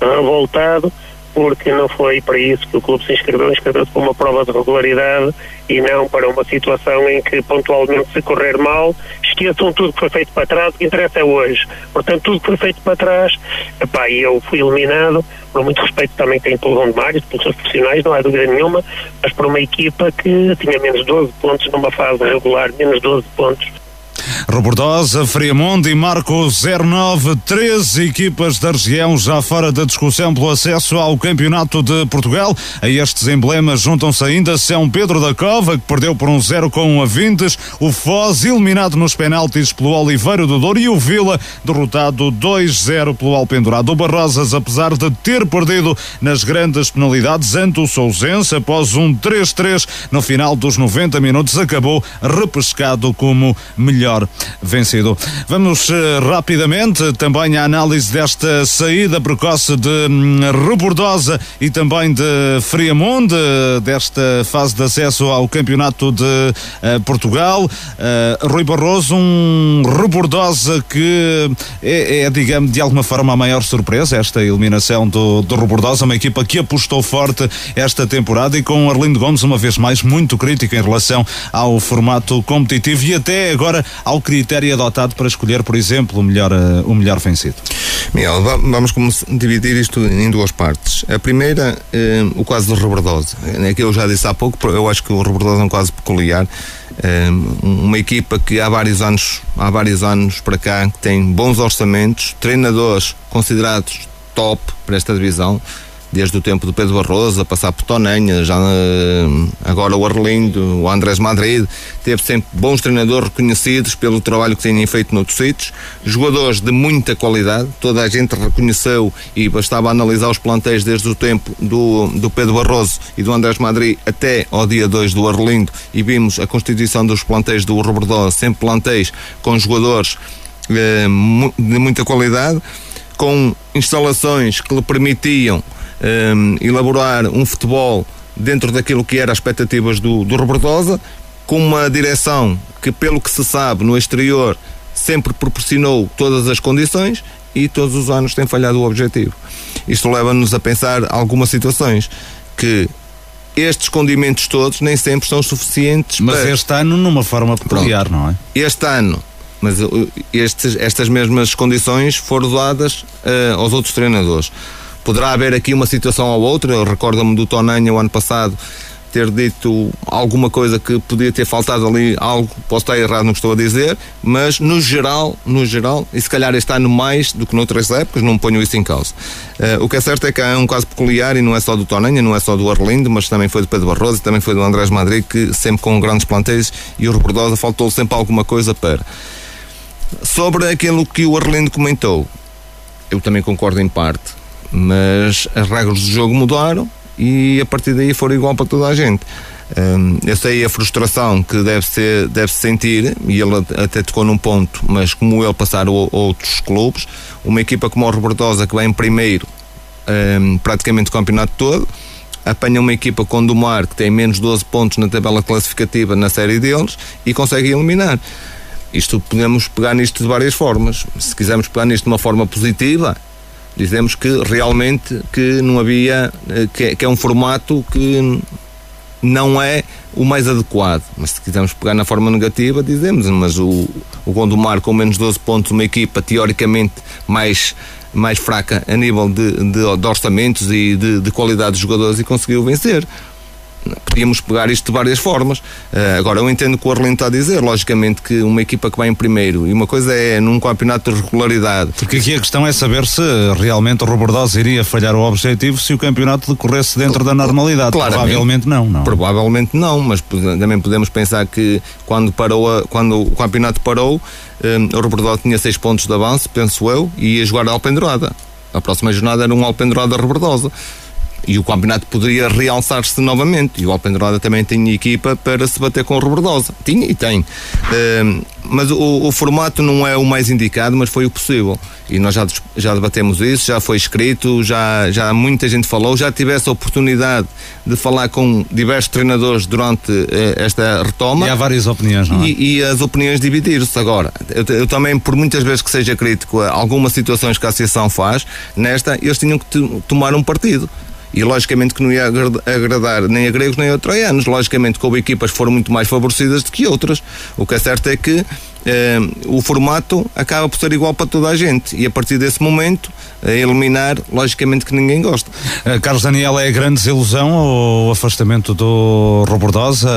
revoltado, porque não foi para isso que o clube se inscreveu, inscreveu-se para uma prova de regularidade e não para uma situação em que pontualmente se correr mal, esqueçam tudo que foi feito para trás, o que interessa é hoje. Portanto, tudo que foi feito para trás, epá, eu fui eliminado, por muito respeito também tem pelo João de Mário, pelos seus profissionais, não há dúvida nenhuma, mas por uma equipa que tinha menos 12 pontos numa fase regular, menos 12 pontos Robordosa, Friamundo e Marco 09, três equipas da região já fora da discussão pelo acesso ao Campeonato de Portugal. A estes emblemas juntam-se ainda São Pedro da Cova, que perdeu por um 0 com a Vintes, o Foz, eliminado nos penaltis pelo Oliveira do Douro e o Vila, derrotado 2-0 pelo Alpendurado. O Barrosas, apesar de ter perdido nas grandes penalidades ante o Sousense, após um 3-3 no final dos 90 minutos, acabou repescado como melhor vencido. Vamos uh, rapidamente também à análise desta saída precoce de um, Rebordosa e também de Friamonde, desta fase de acesso ao Campeonato de uh, Portugal. Uh, Rui Barroso, um Rebordosa que é, é, digamos, de alguma forma a maior surpresa, esta eliminação do, do Rebordosa, uma equipa que apostou forte esta temporada e com Arlindo Gomes, uma vez mais, muito crítico em relação ao formato competitivo e até agora ao critério adotado para escolher, por exemplo, o melhor, uh, o melhor vencido? Miguel, vamos dividir isto em duas partes. A primeira, uh, o caso do Rebordosa. É que eu já disse há pouco, eu acho que o Rebordosa é um caso peculiar. Uh, uma equipa que há vários anos, há vários anos para cá, tem bons orçamentos, treinadores considerados top para esta divisão, desde o tempo do Pedro Barroso, a passar por Tonanha, já eh, agora o Arlindo, o Andrés Madrid, teve sempre bons treinadores reconhecidos pelo trabalho que têm feito noutros sítios, jogadores de muita qualidade, toda a gente reconheceu e bastava analisar os plantéis desde o tempo do, do Pedro Barroso e do Andrés Madrid até ao dia 2 do Arlindo e vimos a constituição dos plantéis do Roberdó, sempre plantéis com jogadores eh, de muita qualidade, com instalações que lhe permitiam um, elaborar um futebol dentro daquilo que eram as expectativas do, do Robertosa, com uma direção que, pelo que se sabe no exterior, sempre proporcionou todas as condições e todos os anos tem falhado o objetivo. Isto leva-nos a pensar algumas situações que estes condimentos todos nem sempre são suficientes mas para... este ano numa forma peculiar, Pronto. não é? Este ano, mas uh, estes, estas mesmas condições foram dadas uh, aos outros treinadores. Poderá haver aqui uma situação ou outra. Eu recordo-me do Tonanha o ano passado ter dito alguma coisa que podia ter faltado ali, algo, posso estar errado que estou a dizer, mas no geral, no geral, e se calhar este ano mais do que noutras épocas, não ponho isso em causa. Uh, o que é certo é que é um caso peculiar e não é só do Tonanha, não é só do Arlindo, mas também foi do Pedro Barroso e também foi do Andrés Madrid, que sempre com grandes planteios e o Rebordosa faltou sempre alguma coisa para. Sobre aquilo que o Arlindo comentou, eu também concordo em parte, mas as regras do jogo mudaram e a partir daí foram igual para toda a gente. Hum, eu sei a frustração que deve ser deve -se sentir e ele até tocou num ponto, mas como ele passar outros clubes, uma equipa como o Robertosa que vai em primeiro hum, praticamente o campeonato todo, apanha uma equipa com o Dumar que tem menos 12 pontos na tabela classificativa na série deles e consegue eliminar. Isto podemos pegar nisto de várias formas. Se quisermos pegar nisto de uma forma positiva, dizemos que realmente que não havia eh, que, que é um formato que não é o mais adequado. Mas se quisermos pegar na forma negativa, dizemos, mas o, o Gondomar com menos 12 pontos, uma equipa teoricamente mais, mais fraca a nível de, de, de orçamentos e de, de qualidade de jogadores e conseguiu vencer podíamos pegar isto de várias formas. Uh, agora, eu entendo o que o Arlindo está a dizer, logicamente que uma equipa que vai em primeiro, e uma coisa é num campeonato de regularidade. Porque aqui a questão é saber se realmente o Robordosa iria falhar o objetivo se o campeonato decorresse dentro da normalidade. Claramente, Provavelmente não, não. Provavelmente não, mas também podemos pensar que quando, parou a, quando o campeonato parou, um, eh, o Robordosa tinha seis pontos de avanço, penso eu, e ia jogar a Alpendurada. A próxima jornada era um Alpendurada Robordosa e o campeonato poderia realçar-se novamente. E o Alpendurada também tinha equipa para se bater com o Robordosa. Tinha e tem. Uh, mas o, o, formato não é o mais indicado, mas foi o possível. E nós já, já debatemos isso, já foi escrito, já, já muita gente falou, já tive essa oportunidade de falar com diversos treinadores durante eh, esta retoma. E há várias opiniões, não é? E, e as opiniões dividiram-se. Agora, eu, eu, também, por muitas vezes que seja crítico a algumas situações que a Associação faz, nesta, eles tinham que tomar um partido. E logicamente que não ia agradar nem a gregos nem a troianos. Logicamente que houve equipas que foram muito mais favorecidas do que outras. O que é certo é que o formato acaba por ser igual para toda a gente. E a partir desse momento, a eliminar, logicamente que ninguém gosta. Uh, Carlos Daniel, é a grande desilusão o afastamento do Robordosa,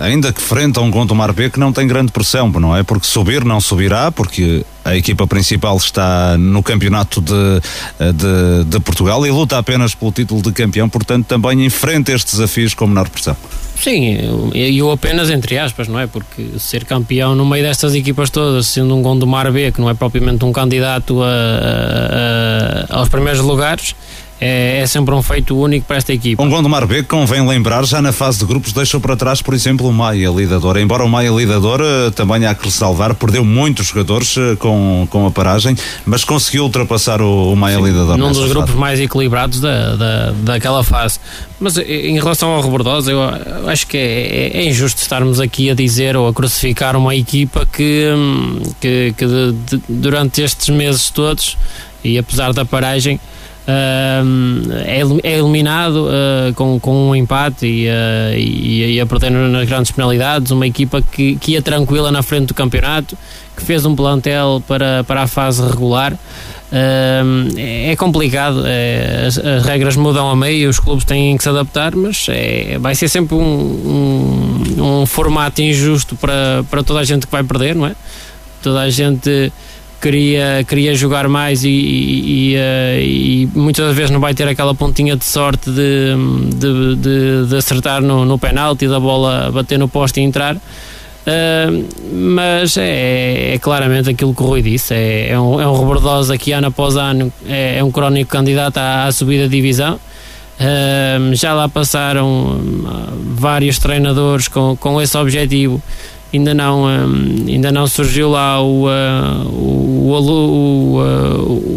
ainda que frente a um Gondomar B que não tem grande pressão, não é? Porque subir não subirá, porque a equipa principal está no campeonato de, de, de, Portugal e luta apenas pelo título de campeão, portanto também enfrenta estes desafios com menor pressão. Sim, e eu apenas entre aspas, não é? Porque ser campeão no meio destas equipas todas, sendo um Gondomar B, que não é propriamente um candidato a, a, a, aos primeiros lugares, é, é, sempre um feito único para esta equipa. Um Gondomar B, convém lembrar, já na fase de grupos deixou para trás, por exemplo, o Maia Lidador. Embora o Maia Lidador eh, também há que ressalvar, perdeu muitos jogadores eh, com, com a paragem, mas conseguiu ultrapassar o, o Maia Sim, Lidador. Num dos grupos fase. mais equilibrados da, da, daquela fase. Mas eh, em relação ao Rebordosa, eu acho que é, é, injusto estarmos aqui a dizer ou a crucificar uma equipa que, hum, que, que de, de, durante estes meses todos, e apesar da paragem, é, é eliminado uh, com, com um empate e, uh, e, e, a perder nas grandes penalidades. Uma equipa que, que ia tranquila na frente do campeonato, que fez um plantel para, para a fase regular. é complicado, é, as, as, regras mudam a meio, os clubes têm que se adaptar, mas é, vai ser sempre um, um, um formato injusto para, para toda a gente que vai perder, não é? Toda a gente queria, queria jogar mais e, e, e, eh, e, muitas das vezes não vai ter aquela pontinha de sorte de, de, de, de acertar no, no penalti, da bola bater no poste e entrar. Uh, mas é, é, claramente aquilo que o Rui disse: é, é um, é um que ano após ano é, é um crónico candidato à, à subida de divisão. Uh, já lá passaram vários treinadores com, com esse objetivo ainda não, um, ainda não surgiu lá o, uh, o, o,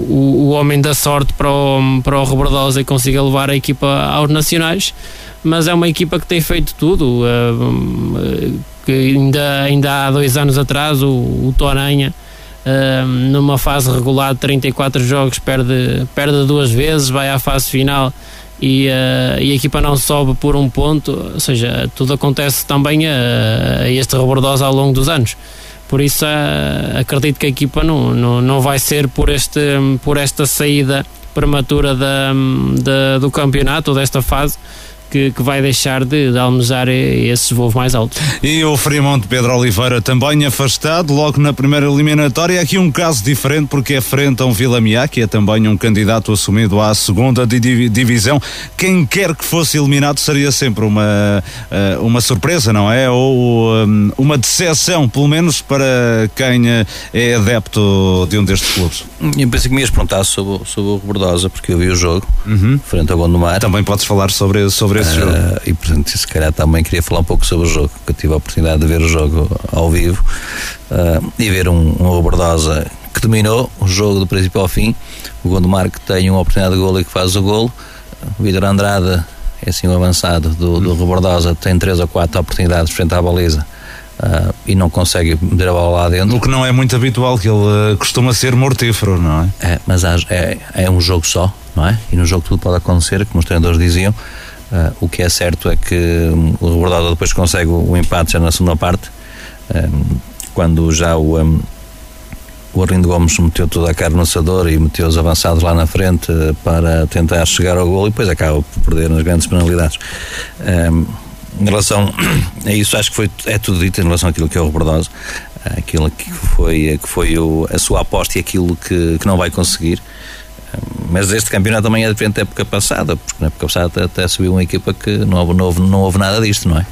o, o, homem da sorte para o, para o Robordosa e consiga levar a equipa aos nacionais, mas é uma equipa que tem feito tudo. Uh, que ainda, ainda há dois anos atrás o, o Toranha. Uh, numa fase regular de 34 jogos perde, perde duas vezes, vai à fase final e, uh, e a equipa não sobe por um ponto, ou seja, tudo acontece também a, a este rebordosa ao longo dos anos. Por isso uh, acredito que a equipa não, não, não vai ser por, este, por esta saída prematura da, da, do campeonato, desta fase, que, que vai deixar de, de almejar esses voos mais altos. E o Fremont Pedro Oliveira também afastado, logo na primeira eliminatória. Aqui um caso diferente, porque é frente a um Vila Miá, que é também um candidato assumido à segunda divisão. Quem quer que fosse eliminado seria sempre uma, eh, uma surpresa, não é? Ou um, uma decepção, pelo menos para quem eh, é adepto de um destes clubes. Eu pensei que me ias perguntar sobre, sobre o Rebordosa, porque eu vi o jogo, uhum. frente ao Gondomar. Também podes falar sobre, sobre esse uh, jogo. E, portanto, se calhar também queria falar um pouco sobre o jogo, que eu tive a oportunidade de ver o jogo ao vivo uh, e ver um, um Rebordosa que dominou o jogo do princípio ao fim. O Gondomar que tem uma oportunidade de golo e que faz o golo. O Vitor Andrade é assim o avançado do, do tem três ou quatro oportunidades frente à baliza. Uh, e não consegue meter a bola lá dentro. O que não é muito habitual, que ele uh, costuma ser mortífero, não é? É, mas é, é um jogo só, não é? E no jogo tudo pode acontecer, como os treinadores diziam. Uh, o que é certo é que um, o Rebordosa depois consegue o, empate já na segunda parte, um, quando já o. Um, o Arlindo Gomes meteu toda a carne no assador e meteu os avançados lá na frente para tentar chegar ao gol e depois acaba por perder nas grandes penalidades. Um, em relação a isso, acho que foi, é tudo dito em relação àquilo que é o Rebordosa, aquilo que foi, que foi o, a sua aposta e aquilo que, que não vai conseguir. Mas este campeonato também é diferente da época passada, porque na época passada até, subiu uma equipa que não houve, não houve, não houve nada disto, não é?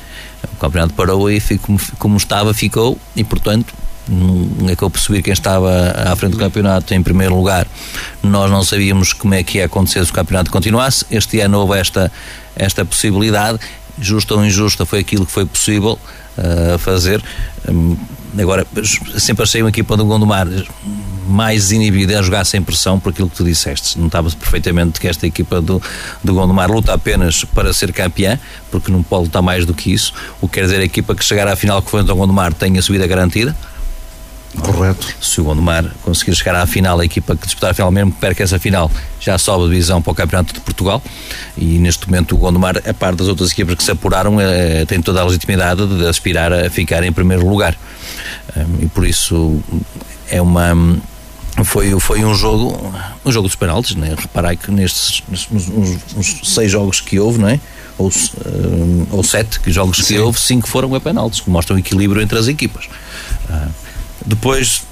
O campeonato parou e ficou, como, estava, ficou, e portanto é que eu percebi quem estava à frente do campeonato em primeiro lugar. Nós não sabíamos como é que ia acontecer se o campeonato continuasse. Este ano houve esta, esta possibilidade, justa ou injusta, foi aquilo que foi possível uh, fazer. Um, agora, sempre achei uma equipa do Gondomar mais desinibida a jogar sem pressão por aquilo que tu disseste. Notava-se perfeitamente que esta equipa do, do Gondomar luta apenas para ser campeã, porque não pode lutar mais do que isso. O que quer dizer a equipa que chegar à final que foi o Gondomar tenha subida garantida. Correto. Se o Gondomar conseguir chegar à final, a equipa que disputar a final, mesmo que perca essa final, já sobe a divisão para o Campeonato de Portugal. E neste momento o Gondomar, a par das outras equipas que se apuraram, é, tem toda a legitimidade de aspirar a ficar em primeiro lugar. Um, e por isso é uma foi, foi um jogo um jogo dos penaltis, né? reparai que nestes nos, nos, nos, seis jogos que houve, não é? ou, um, ou sete que jogos Sim. que houve, cinco foram a penaltis, que mostram o equilíbrio entre as equipas. Uh, depois,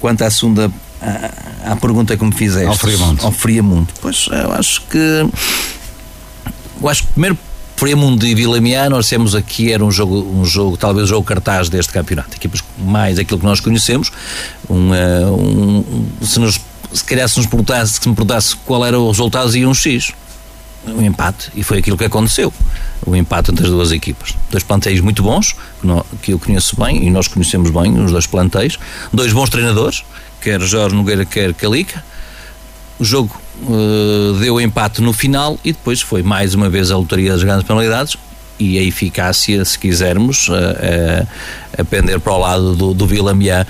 quanto à segunda à, à pergunta que me fizeste ao Friamundo. ao Friamundo, pois eu acho que eu acho que primeiro Friamundo e nós temos aqui, era um jogo, um jogo, talvez o jogo cartaz deste campeonato. Equipas mais aquilo que nós conhecemos. Um, eh, um, se, nos, se calhar se nos perguntasse, se me perguntasse qual era o resultado, ia um X. Um empate. E foi aquilo que aconteceu. O empate entre as duas equipas. Dois plantéis muito bons, que eu conheço bem, e nós conhecemos bem os dois plantéis. Dois bons treinadores, quer Jorge Nogueira, quer Calica. O jogo uh, deu empate no final e depois foi mais uma vez a lotaria das grandes penalidades e a eficácia, se quisermos, uh, uh, a pender para o lado do, do Vila Miá.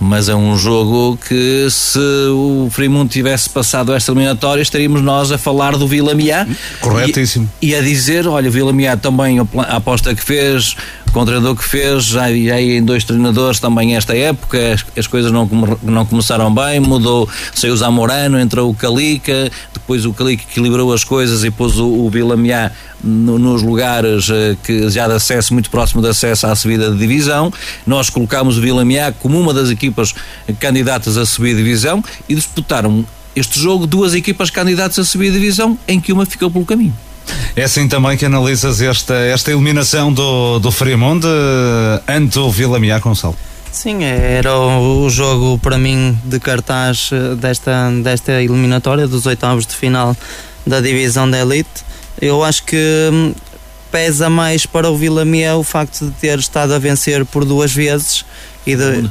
mas é um jogo que se o Fremont tivesse passado esta eliminatória estaríamos nós a falar do Vila Miá corretíssimo e, e, a dizer, olha o Vila Miá também a aposta que fez o treinador que fez, já, em dois treinadores também esta época, as, as, coisas não, não começaram bem, mudou, saiu o Zamorano, entrou o Calica, depois o Calica equilibrou as coisas e pôs o, o Vilamiá no, nos lugares uh, que já de acesso, muito próximo de acesso à subida de divisão. Nós colocámos o Vilamiá como uma das equipas candidatas a subir de divisão e disputaram este jogo duas equipas candidatas a subir de divisão, em que uma ficou pelo caminho. É assim também que analisas esta, esta eliminação do, do Fremont ante o Vila Miá Gonçalo? Sim, era o jogo para mim de cartaz eh, desta, desta eliminatória dos oitavos de final da divisão da Elite. Eu acho que hum, pesa mais para o Vila o facto de ter estado a vencer por duas vezes e de,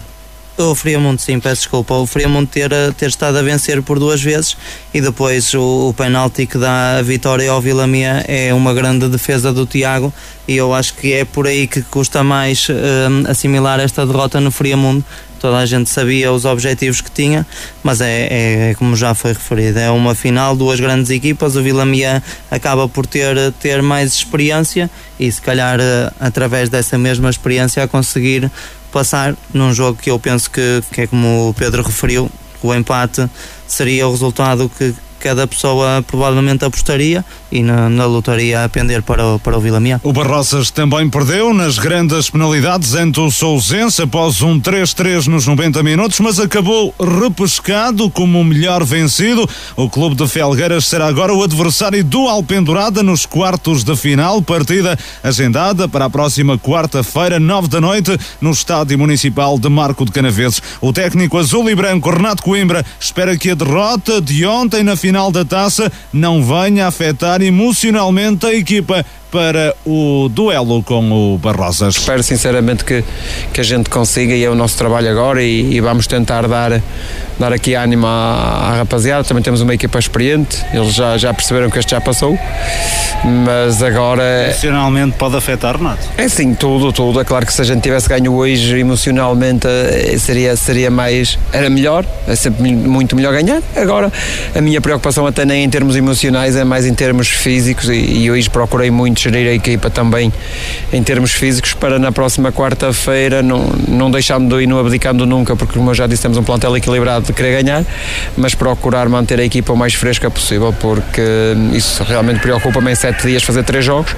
o Friamonte, sim, peço desculpa. O Friamonte ter, ter estado a vencer por duas vezes e depois o, o penalti que dá a vitória ao Vila Mia é uma grande defesa do Tiago e eu acho que é por aí que custa mais uh, assimilar esta derrota no Friamundo. Toda a gente sabia os objetivos que tinha, mas é, é, é como já foi referido, é uma final, duas grandes equipas. O Vila Mia acaba por ter, ter mais experiência e, se calhar, através dessa mesma experiência, a conseguir passar num jogo que eu penso que, que é como o Pedro referiu, o empate seria o resultado que, cada pessoa provavelmente apostaria e na, na lotaria a pender para o, para o Vila Miá. O Barroças também perdeu nas grandes penalidades ante o Sousense após um 3-3 nos 90 minutos, mas acabou repescado como o melhor vencido. O clube de Felgueiras será agora o adversário do Alpendurada nos quartos de final, partida agendada para a próxima quarta-feira, nove da noite, no Estádio Municipal de Marco de Canaveses. O técnico azul e branco Renato Coimbra espera que a derrota de ontem na final da taça não venha afetar emocionalmente a equipa para o duelo com o Barrosas. Espero sinceramente que, que a gente consiga e é o nosso trabalho agora e, e vamos tentar dar, dar aqui ânimo à, à, rapaziada. Também temos uma equipa experiente, eles já, já perceberam que este já passou, mas agora. Emocionalmente pode afetar, Renato? É sim, tudo, tudo. É claro que se a gente tivesse ganho hoje emocionalmente eh, seria, seria mais. era melhor, é sempre muito melhor ganhar. Agora a minha preocupação até nem em termos emocionais, é mais em termos físicos e, e hoje procurei muito gerir a equipa também em termos físicos para na próxima quarta-feira não, não deixando e não abdicando nunca, porque como eu já disse, temos um plantel equilibrado de querer ganhar, mas procurar manter a equipa o mais fresca possível, porque isso realmente preocupa-me em sete dias fazer três jogos.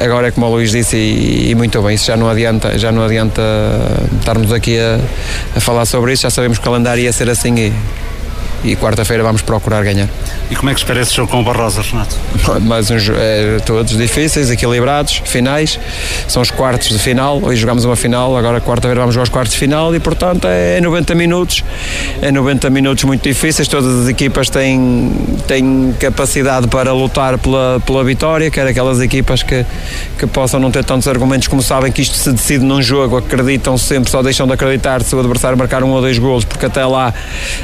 Agora é como o Luís disse, e, e muito bem, isso já não adianta, já não adianta estarmos aqui a, a falar sobre isso, já sabemos que o calendário ia ser assim e e quarta-feira vamos procurar ganhar. E como é que espera esse jogo com o Barrosa, Renato? Mais uns, é, todos difíceis, equilibrados, finais, são os quartos de final, hoje jogamos uma final, agora quarta-feira vamos jogar os quartos de final e portanto é 90 minutos, é 90 minutos muito difíceis, todas as equipas têm, têm capacidade para lutar pela, pela vitória, quer aquelas equipas que, que possam não ter tantos argumentos como sabem que isto se decide num jogo, acreditam sempre, só deixam de acreditar se o adversário marcar um ou dois golos, porque até lá,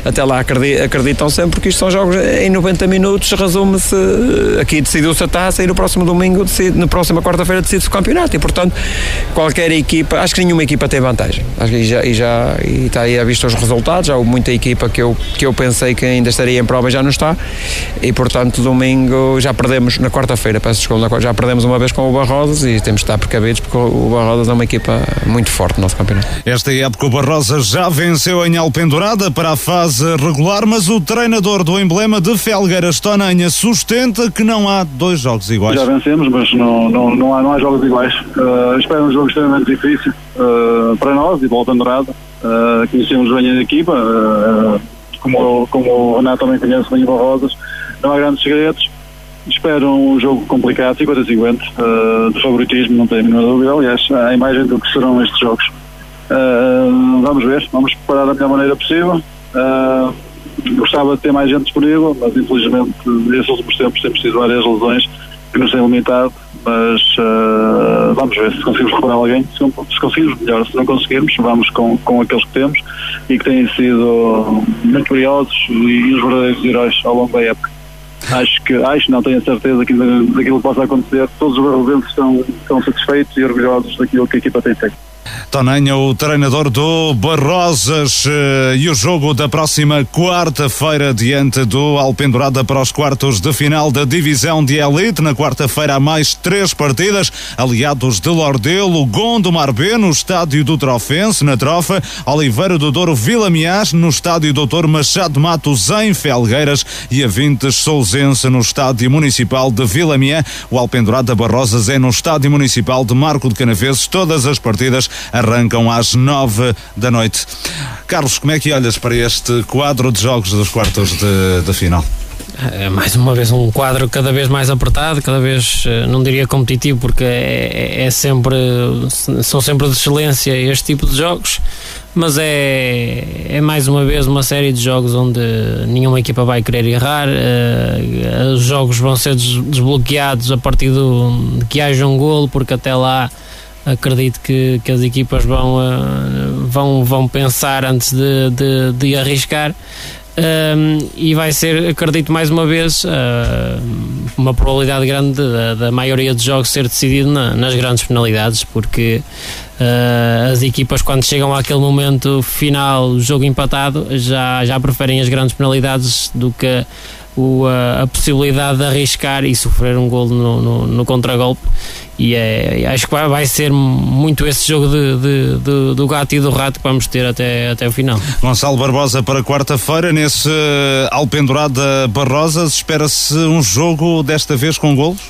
até lá acreditam acreditam sempre que isto são jogos em 90 minutos, resume-se, aqui decidiu-se a taça e no próximo domingo, decide, na próxima quarta-feira decide-se o campeonato. E portanto qualquer equipa, acho que nenhuma equipa tem vantagem. Acho que já, e já e está aí a vista os resultados, já houve muita equipa que eu, que eu pensei que ainda estaria em prova e já não está. E portanto domingo já perdemos na quarta-feira, peço desculpa, já perdemos uma vez com o Barrosas e temos de estar precavidos porque o Barrosas é uma equipa muito forte no nosso campeonato. Esta época o Barrosas já venceu em Alpendurada para a fase regular, mas mas o treinador do emblema de Felgueiras, Tonanha, sustenta que não há dois jogos iguais. Já vencemos, mas não, não, não, há, não há jogos iguais. Uh, espero um jogo extremamente difícil uh, para nós e o Alpendurada. Uh, conhecemos bem a equipa, uh, como, como o Renato também conhece bem o Barrosas. Não há grandes segredos. Espero um jogo complicado, 50-50, uh, de favoritismo, não tenho a mínima dúvida. Aliás, a imagem do que serão estes jogos. Uh, vamos ver, vamos preparar da melhor maneira possível. Uh, gostava de ter mais gente disponível, mas infelizmente esses últimos tempos temos sido várias lesões que nos têm limitado, mas uh, vamos ver se conseguimos recuperar alguém, se, se, conseguirmos melhor, se não conseguirmos, vamos com, com aqueles que temos e que têm sido muito curiosos e os verdadeiros heróis ao longo da época. Acho que, acho, não tenho certeza que, daquilo que possa acontecer, todos os residentes estão, estão satisfeitos e orgulhosos daquilo que a equipa tem feito. Tonanha, o treinador do Barrosas eh, e o jogo da próxima quarta-feira diante do Alpendurada para os quartos de final da divisão de elite. Na quarta-feira há mais três partidas, aliados de Lordelo, Gondomar B no estádio do Trofense, na Trofa, Oliveira do Douro Vila Miás no estádio Doutor Machado Matos em Felgueiras e a Vintes Sousense no estádio municipal de Vila. O Alpendurada Barrosas é no estádio municipal de Marco de Canaveses. Todas as partidas arrancam às nove da noite. Carlos, como é que olhas para este quadro de jogos dos quartos de, de final? É mais uma vez um quadro cada vez mais apertado, cada vez eh, não diria competitivo, porque é, é, é sempre são sempre de excelência este tipo de jogos, mas é, é mais uma vez uma série de jogos onde nenhuma equipa vai querer errar, uh, os jogos vão ser desbloqueados a partir do, de que haja um golo, porque até lá acredito que, que as equipas vão, uh, vão, vão pensar antes de, de, de arriscar. Um, e vai ser, acredito mais uma vez, uh, uma probabilidade grande da, da, maioria dos jogos ser decidido na, nas grandes penalidades, porque uh, as equipas, quando chegam àquele momento final, jogo empatado, já, já preferem as grandes penalidades do que o, a, a, possibilidade de arriscar e sofrer um gol no, no, no contragolpe e é, acho que vai, vai, ser muito esse jogo de, de, de, do gato e do rato que vamos ter até, até o final. Gonçalo Barbosa para quarta-feira, nesse uh, Alpendurada Barrosas, espera-se um jogo desta vez com golos?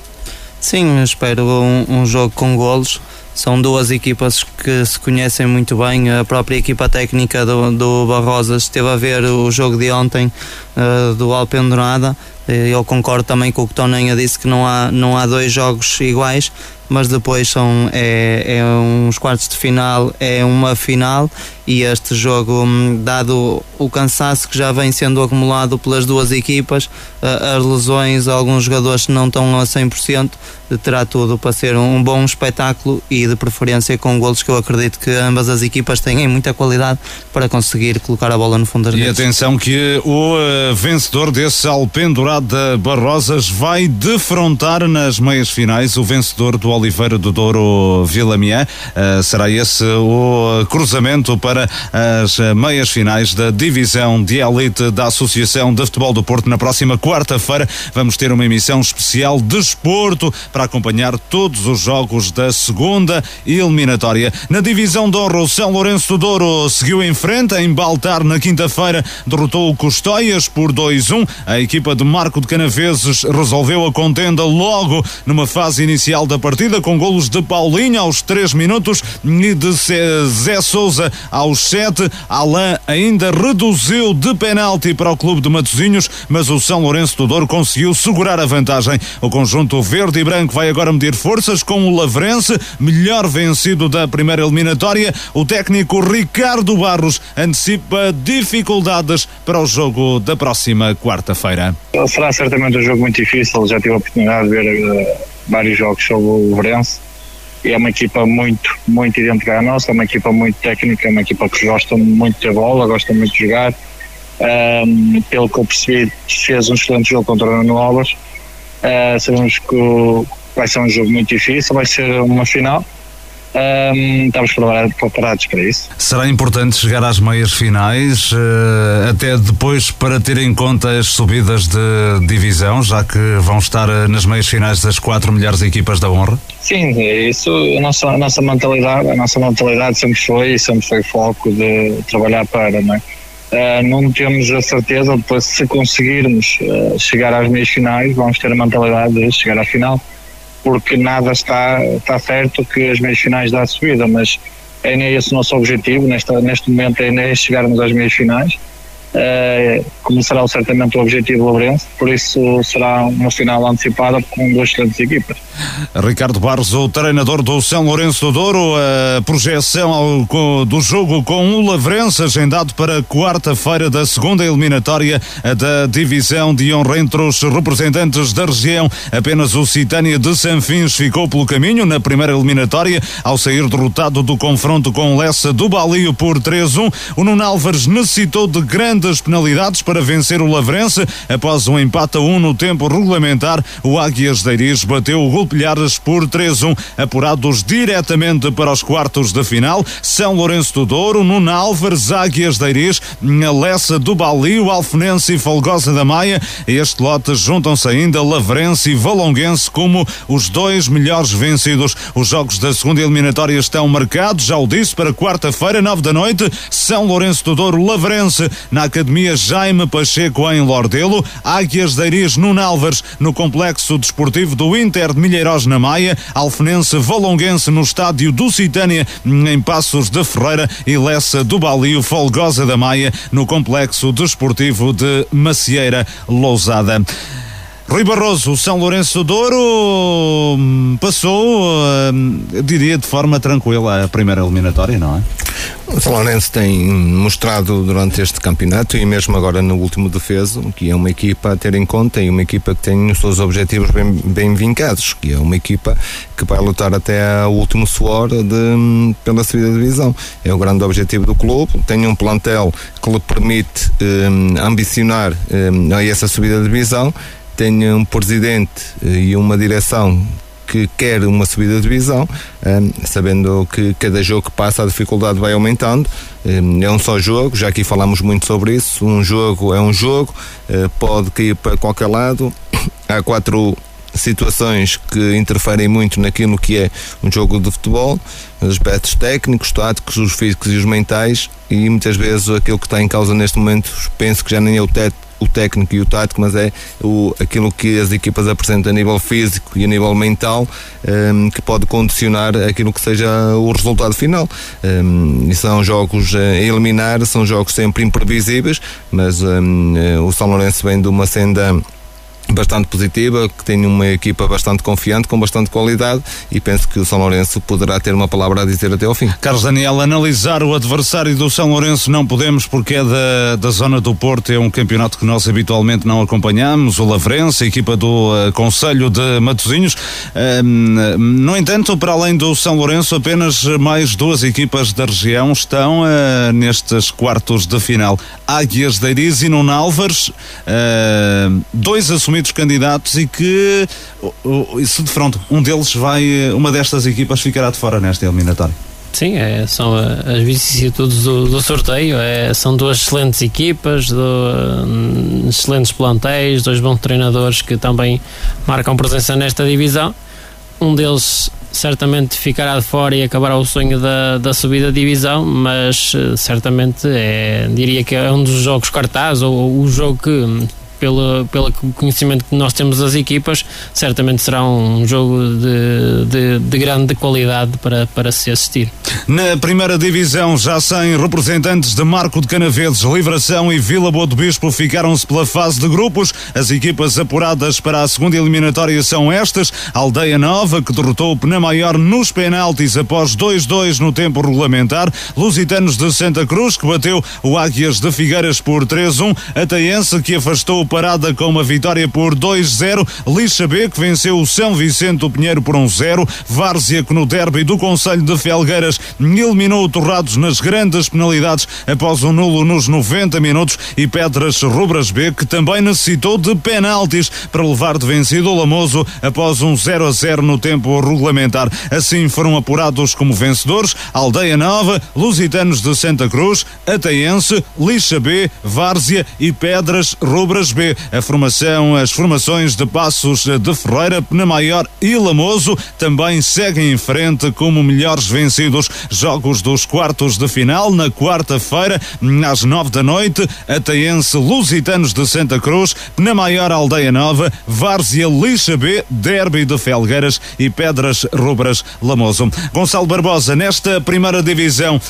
Sim, espero um, um jogo com golos são duas equipas que se conhecem muito bem. A própria equipa técnica do, do Barrosas esteve a ver o jogo de ontem uh, do Alpendurada. Eu concordo também com o que Toninha disse que não há, não há dois jogos iguais mas depois são é, é uns quartos de final, é uma final e este jogo, hum, dado o cansaço que já vem sendo acumulado pelas duas equipas, as lesões, alguns jogadores não estão a 100%, terá tudo para ser um bom espetáculo e de preferência com golos que eu acredito que ambas as equipas têm muita qualidade para conseguir colocar a bola no fundo das redes. E atenção que o uh, vencedor desse Alpendurado de Barrosas vai defrontar nas meias finais o vencedor do Oliveira do Douro Vilamiã. Uh, será esse o cruzamento para as meias finais da divisão de elite da Associação de Futebol do Porto. Na próxima quarta-feira vamos ter uma emissão especial de esporto para acompanhar todos os jogos da segunda eliminatória. Na divisão de honra, o São Lourenço do Douro seguiu em frente. Em Baltar, na quinta-feira, derrotou o Custóias por 2-1. A equipa de Marco de Canaveses resolveu a contenda logo numa fase inicial da partida partida com golos de Paulinho aos 3 minutos e de Zé Souza aos 7. Alain ainda reduziu de penalti para o clube de Matosinhos, mas o São Lourenço do Douro conseguiu segurar a vantagem. O conjunto verde e branco vai agora medir forças com o Lavrense, melhor vencido da primeira eliminatória. O técnico Ricardo Barros antecipa dificuldades para o jogo da próxima quarta-feira. Será certamente um jogo muito difícil, já tive a oportunidade de ver uh, vários jogos sobre o Verense e é uma equipa muito, muito idêntica à nossa, é uma equipa muito técnica, é uma equipa que gosta muito de bola, gosta muito de jogar. Um, pelo que eu percebi, fez um excelente jogo contra o Nuno. Uh, sabemos que vai ser um jogo muito difícil, vai ser uma final um, estamos preparados para isso. Será importante chegar às meias finais, uh, até depois para ter em conta as subidas de divisão, já que vão estar uh, nas meias finais das quatro melhores equipas da honra? Sim, é isso a nossa, a nossa mentalidade, a nossa mentalidade sempre foi e sempre foi foco de trabalhar para, não é? Uh, não temos a certeza, depois se conseguirmos chegar às meias finais, vamos ter a mentalidade de chegar à final porque nada está, está certo que as meias finais dá a subida, mas é esse o nosso objetivo, neste, neste momento é chegarmos às meias finais uh, como será certamente o objetivo Lourenço, por isso será uma final antecipada com duas excelentes equipas. Ricardo Barros, o treinador do São Lourenço do Douro, a projeção ao, do jogo com o Lavrense, agendado para quarta-feira da segunda eliminatória da divisão de honra entre os representantes da região. Apenas o Citânia de Sanfins ficou pelo caminho na primeira eliminatória, ao sair derrotado do confronto com Lessa do Balio por 3-1. O Nuno Álvares necessitou de grande das penalidades para vencer o Lavrense. Após um empate a 1 no tempo regulamentar, o Águias de Iris bateu o Golpilhares por 3-1, apurados diretamente para os quartos de final. São Lourenço do Douro, Nuno Álvares, Águias de Iris, Lessa do Balio, Alfenense e Folgosa da Maia. Este lote juntam-se ainda Lavrense e Valonguense como os dois melhores vencidos. Os jogos da segunda eliminatória estão marcados, já o disse, para quarta-feira, nove da noite. São Lourenço do Douro, Lavrense, na Academia Jaime Pacheco em Lordelo, Águias de Iris Nuno Álvares no Complexo Desportivo do Inter de Milheiros na Maia, Alfenense Valonguense no Estádio do Citânia em Passos de Ferreira. E Lessa do Balio Folgosa da Maia no Complexo Desportivo de Macieira Lousada. Rui Barroso, o São Lourenço Douro hum, passou, hum, diria, de forma tranquila a primeira eliminatória, não é? O São Lourenço tem mostrado durante este campeonato e mesmo agora no último defeso que é uma equipa a ter em conta e uma equipa que tem os seus objetivos bem, bem vincados, que é uma equipa que vai lutar até ao último suor de, hum, pela subida de divisão. É o grande objetivo do clube, tem um plantel que lhe permite ambicionar a essa subida de divisão tem um presidente eh, e uma direção que quer uma subida de divisão, sabendo que cada jogo que passa a dificuldade vai aumentando. É um só jogo, já aqui falamos muito sobre isso. Um jogo é um jogo, pode cair para qualquer lado. Há quatro situações que interferem muito naquilo que é um jogo de futebol, os aspectos técnicos, táticos, os físicos e os mentais, e muitas vezes aquilo que está em causa neste momento, penso que já nem é o teto o técnico e o tático, mas é o, aquilo que as equipas apresentam a nível físico e a nível mental um, que pode condicionar aquilo que seja o resultado final. Um, e são jogos a eliminar, são jogos sempre imprevisíveis, mas um, eh, o São Lourenço vem de uma senda bastante positiva, que tem uma equipa bastante confiante, com bastante qualidade e penso que o São Lourenço poderá ter uma palavra a dizer até ao fim. Carlos Daniel, analisar o adversário do São Lourenço não podemos porque é da, da zona do Porto, é um campeonato que nós habitualmente não acompanhamos, o Lavrense, a equipa do uh, Conselho de Matosinhos. Uh, no entanto, para além do São Lourenço, apenas mais duas equipas da região estão uh, nestes quartos de final. Águias de Iriz e Nuno Álvares, eh, dois assumidos assumidos candidatos e que se de pronto um deles vai, uma destas equipas ficará de fora nesta eliminatória. Sim, é, são as vicissitudes do, do sorteio. É, são duas excelentes equipas, do, um, excelentes plantéis, dois bons treinadores que também marcam presença nesta divisão. Um deles certamente ficará de fora e acabará o sonho da, da subida divisão, mas eh, certamente é, diria que é um dos jogos cartazes ou, ou o jogo que pelo, pelo conhecimento que nós temos das equipas, certamente será um jogo de, de, de, grande qualidade para, para se assistir. Na primeira divisão, já sem representantes de Marco de Canaveses, Livração e Vila Boa do Bispo ficaram-se pela fase de grupos. As equipas apuradas para a segunda eliminatória são estas: Aldeia Nova, que derrotou o Penamaior nos penaltis após 2-2 no tempo regulamentar, Lusitanos de Santa Cruz, que bateu o Águias de Figueiras por 3-1, Ataense, que afastou parada com uma vitória por 2-0. Lixa B, que venceu o São Vicente do Pinheiro por 1-0. Várzea, que no derby do Conselho de Felgueiras eliminou o Torrados nas grandes penalidades após um nulo nos 90 minutos. E Pedras Rubras B, que também necessitou de penaltis para levar de vencido o Lamoso após um 0-0 no tempo regulamentar. Assim foram apurados como vencedores Aldeia Nova, Lusitanos de Santa Cruz, Ataense, Lixa B, Várzea e Pedras Rubras B. A formação, as formações de Passos de Ferreira, Penamaior e Lamoso também seguem em frente como melhores vencidos. Jogos dos quartos de final na quarta-feira, às nove da noite, Ataense Lusitanos de Santa Cruz, Penamaior Aldeia Nova, Várzea Lixa B, Derby de Felgueiras e Pedras Rubras Lamoso. Gonçalo Barbosa, nesta primeira divisão,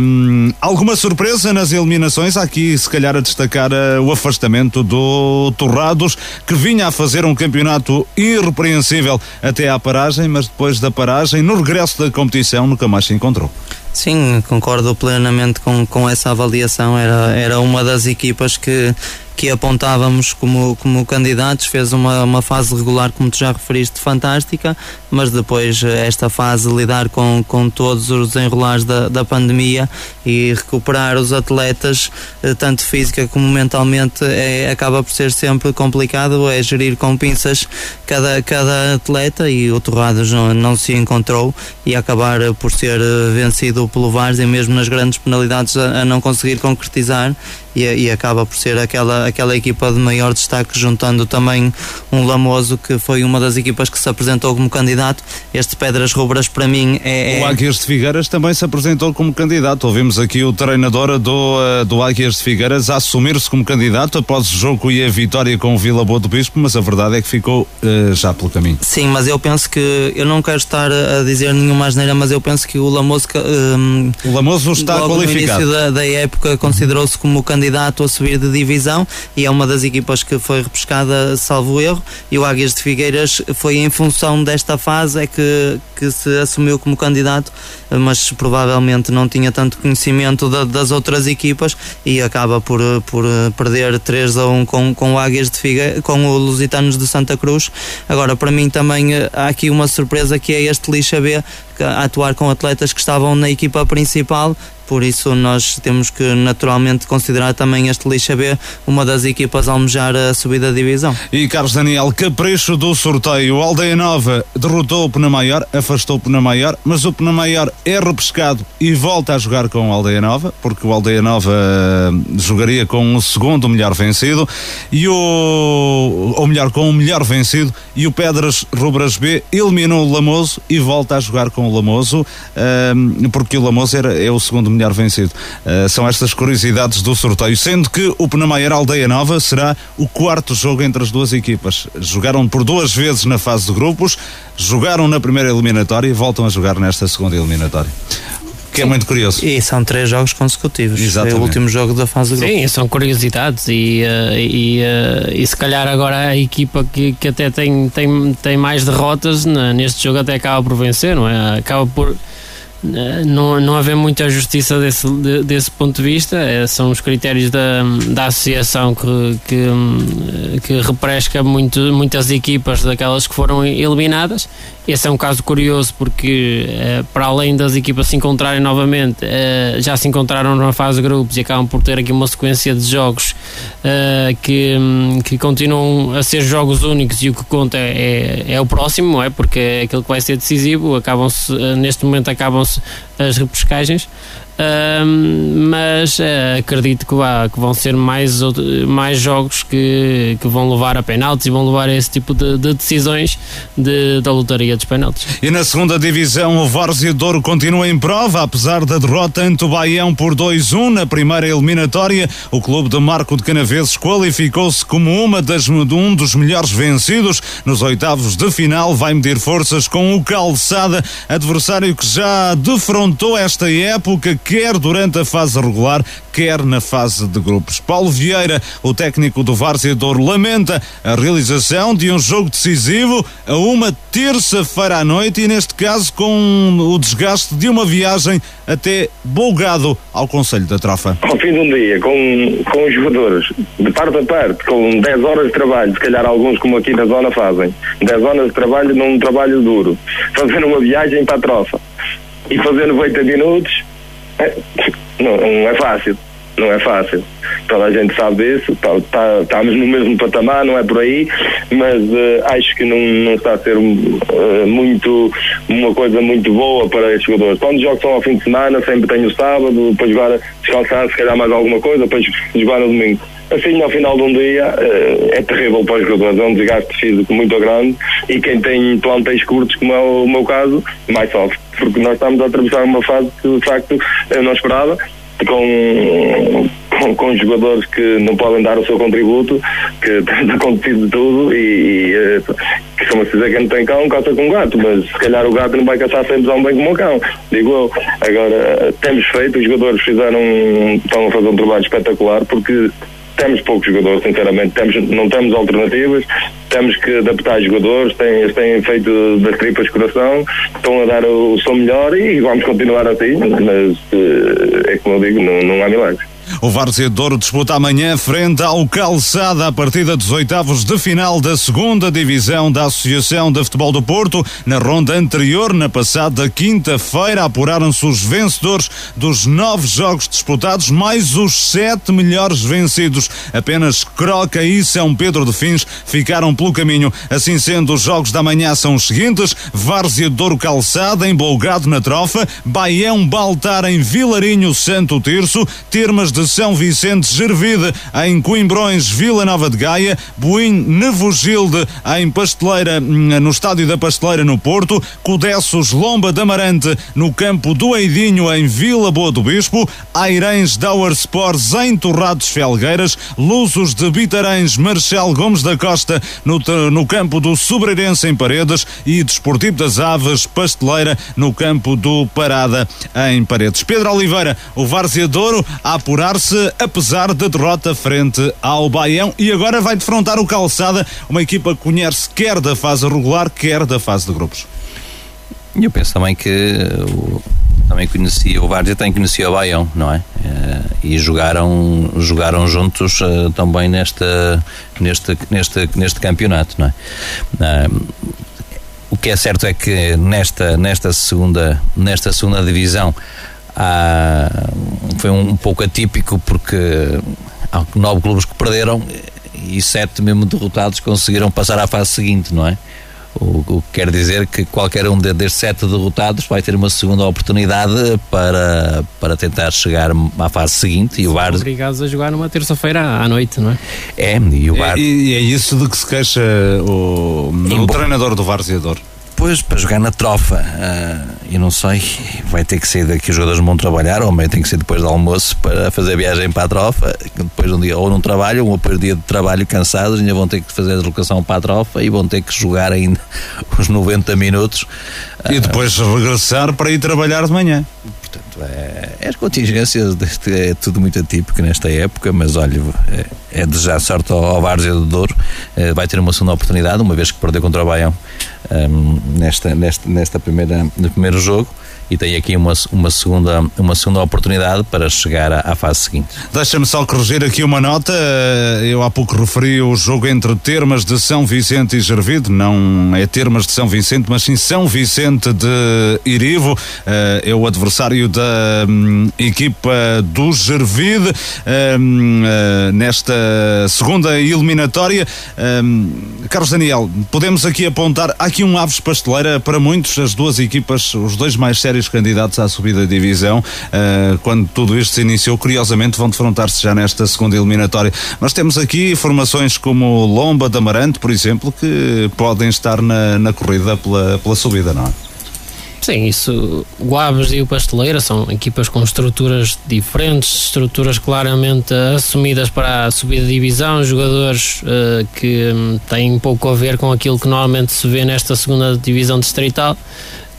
hum, alguma surpresa nas eliminações? Há aqui, se calhar, a destacar uh, o afastamento do Torrados, que vinha a fazer um campeonato irrepreensível até à paragem, mas depois da paragem, no regresso da competição, nunca mais se encontrou. Sim, concordo plenamente com, com essa avaliação. Era, era uma das equipas que que apontávamos como, como candidatos, fez uma, uma fase regular, como tu já referiste, fantástica, mas depois eh, esta fase lidar com, com todos os desenrolares da, da pandemia e recuperar os atletas, eh, tanto física como mentalmente, é, acaba por ser sempre complicado, é gerir com pinças cada, cada atleta e o Torrados não, não se encontrou e acabar por ser eh, vencido pelo Várzea, mesmo nas grandes penalidades, a, a não conseguir concretizar e, e, acaba por ser aquela, aquela equipa de maior destaque, juntando também um Lamoso, que foi uma das equipas que se apresentou como candidato. Este Pedras Rubras, para mim, é. é... O Águias de Figueiras também se apresentou como candidato. Ouvimos aqui o treinador do, eh, do Águias de Figueiras a assumir-se como candidato após o jogo e a vitória com o Vila Boa do Bispo, mas a verdade é que ficou uh, já pelo caminho. Sim, mas eu penso que. Eu não quero estar a dizer nenhuma asneira, mas eu penso que o Lamoso. Um, o Lamoso está qualificado. No início da, da época considerou-se como candidato candidato a subir de divisão e é uma das equipas que foi repescada, salvo erro, e o Águias de Figueiras foi em função desta fase é que, que se assumiu como candidato, mas provavelmente não tinha tanto conhecimento da, das outras equipas e acaba por, por perder 3 a 1 com, com o Águias de Figueiras, com o Lusitanos de Santa Cruz. Agora, para mim também eh, há aqui uma surpresa que é este Lixa B a atuar com atletas que estavam na equipa principal por isso nós temos que naturalmente considerar também este Lixa B uma das equipas a almejar a subida da divisão. E Carlos Daniel, capricho do sorteio. Aldeia Nova derrotou o Penamaior, afastou o Penamaior, mas o Penamaior é repescado e volta a jogar com o Aldeia Nova, porque o Aldeia Nova uh, jogaria com o segundo melhor vencido e o ou melhor com o melhor vencido e o Pedras Rubras B eliminou o Lamoso e volta a jogar com o Lamoso, uh, porque o Lamoso era, é o segundo melhor vencido. Uh, são estas curiosidades do sorteio, sendo que o Penamaior Aldeia Nova será o quarto jogo entre as duas equipas. Jogaram por duas vezes na fase de grupos, jogaram na primeira eliminatória e voltam a jogar nesta segunda eliminatória que é muito curioso. E são três jogos consecutivos. Exatamente. É o último jogo da fase de grupo. Sim, são curiosidades e, uh, e, uh, e se calhar agora a equipa que, que até tem, tem, tem mais derrotas né, neste jogo até acaba por vencer, não é? Acaba por não, não haver muita justiça desse, desse ponto de vista, é, são os critérios da, da associação que, que, que refresca muito, muitas equipas daquelas que foram eliminadas. Esse é um caso curioso porque, eh, para além das equipas se encontrarem novamente, eh, já se encontraram na fase de grupos e acabam por ter aqui uma sequência de jogos eh, que, que continuam a ser jogos únicos e o que conta é, é o próximo, é? porque é aquilo que vai ser decisivo. Acabam neste momento acabam-se as repescagens. Um, mas uh, acredito que, vá, que, vão ser mais, mais jogos que, que vão levar a penaltis e vão levar a esse tipo de, de decisões de, da lotaria dos penaltis. E na segunda divisão, o Várzea Douro continua em prova, apesar da derrota ante o por 2-1 na primeira eliminatória. O clube de Marco de Canaveses qualificou-se como uma das, um dos melhores vencidos. Nos oitavos de final, vai medir forças com o Calçada, adversário que já defrontou esta época quer durante a fase regular, quer na fase de grupos. Paulo Vieira, o técnico do Várzea Douro, lamenta a realização de um jogo decisivo a uma terça-feira à noite e, neste caso, com o desgaste de uma viagem até Bolgado ao Conselho da Trofa. Ao fim de um dia, com, com os jogadores, de parte a parte, com 10 horas de trabalho, se calhar alguns como aqui na zona fazem, 10 horas de trabalho num trabalho duro, fazer uma viagem para a Trofa e fazer 90 minutos, é, não, não é fácil. Não é fácil. Toda a gente sabe disso. Tá, tá, estamos no mesmo patamar, não é por aí, mas uh, acho que não, não está a ser uh, muito uma coisa muito boa para estes jogadores. Quando os jogos são ao fim de semana, sempre tenho o sábado, depois jogar, descansar, se calhar mais alguma coisa, depois jogar no domingo. Assim, ao final de um dia, uh, é terrível para os jogadores, é um desgaste físico muito grande e quem tem plantéis curtos, como é o meu caso, mais sofre, porque nós estamos a atravessar uma fase que, de facto, eu não esperava com, com, com, jogadores que não podem dar o seu contributo, que tem acontecido tudo e, e eh, que como se dizer que não tem cão, caça com gato, mas se calhar o gato não vai caçar sempre tão bem como o cão, digo eu. Agora, temos feito, os jogadores fizeram, estão a fazer um trabalho espetacular porque temos poucos jogadores, sinceramente, temos, não temos alternativas, temos que adaptar jogadores, têm, têm feito das tripas coração, estão a dar o, o som melhor e vamos continuar assim, mas eh, é como eu digo, não, não há milagres. O Várzea Douro disputa amanhã frente ao Calçada a partida dos oitavos de final da segunda divisão da Associação de Futebol do Porto. Na ronda anterior, na passada quinta-feira, apuraram-se os vencedores dos nove jogos disputados, mais os sete melhores vencidos. Apenas Croca e São Pedro de Fins ficaram pelo caminho. Assim sendo, os jogos da manhã são os seguintes: Várzea Douro Calçada, em Bolgado na Trofa, Baião Baltar em Vilarinho Santo Tirso, Termas de são Vicente Gervide, em Coimbrões, Vila Nova de Gaia, Boim, Nevogilde, em Pasteleira, no Estádio da Pasteleira, no Porto, Codessos, Lomba de Amarante, no campo do Eidinho, em Vila Boa do Bispo, Airães, Dower Sports, em Torrados Felgueiras, Lusos de Bitarães, Marcel Gomes da Costa, no, no campo do Sobreirense, em Paredes, e Desportivo das Aves, Pasteleira, no campo do Parada, em Paredes. Pedro Oliveira, o Várzea Douro, a apurar se apesar da derrota frente ao Baião, e agora vai defrontar o Calçada, uma equipa que conhece quer da fase regular, quer da fase de grupos. Eu penso também que também conhecia o Várzea, também conhecia o Baião, não é? Uh, e jogaram, jogaram juntos uh, também nesta, neste, neste, neste campeonato, não é? Uh, o que é certo é que nesta, nesta, segunda, nesta segunda divisão há, foi um, um pouco atípico porque há nove clubes que perderam e sete mesmo derrotados conseguiram passar à fase seguinte, não é? O, o que quer dizer que qualquer um destes sete derrotados vai ter uma segunda oportunidade para, para tentar chegar à fase seguinte e o Bar obrigados a jogar numa terça-feira à noite, não é? É, e o Bar E, e é isso de que se queixa o, o treinador do Varzeador. Depois, para jogar na trofa, ah, eu não sei, vai ter que ser daqui os jogadores vão trabalhar, ou meio tem que ser depois do almoço para fazer a viagem para a trofa, depois de um dia ou não trabalham, ou depois de um dia de trabalho cansados, ainda vão ter que fazer a deslocação para a trofa e vão ter que jogar ainda os 90 minutos. E depois regressar para ir trabalhar de manhã. Portanto, é, as contingências deste, é tudo muito atípico nesta época, mas olha, é, é desejar sorte ao, ao Várzea do Douro, é, vai ter uma segunda oportunidade, uma vez que perdeu contra o Baião hum, nesta, nesta, nesta primeira, no primeiro jogo. E tem aqui uma, uma, segunda, uma segunda oportunidade para chegar à, à fase seguinte. Deixa-me só corrigir aqui uma nota. Eu há pouco referi o jogo entre Termas de São Vicente e Gervide. Não é Termas de São Vicente, mas sim São Vicente de Irivo. Eh, É o adversário da hum, equipa do Gervide hum, eh, nesta segunda eliminatória. Hum, Carlos Daniel, podemos aqui apontar. Há aqui um Aves Pasteleira para muitos, as duas equipas, os dois mais sérios candidatos à subida de divisão. Uh, quando tudo isto se iniciou, curiosamente vão defrontar-se já nesta segunda eliminatória. Mas temos aqui formações como Lomba de Amarante, por exemplo, que podem estar na, na corrida pela, pela subida, não é? Sim, isso. O Aves e o Pasteleira são equipas com estruturas diferentes, estruturas claramente assumidas para a subida de divisão, jogadores eh, que hum, têm pouco a ver com aquilo que normalmente se vê nesta segunda divisão distrital.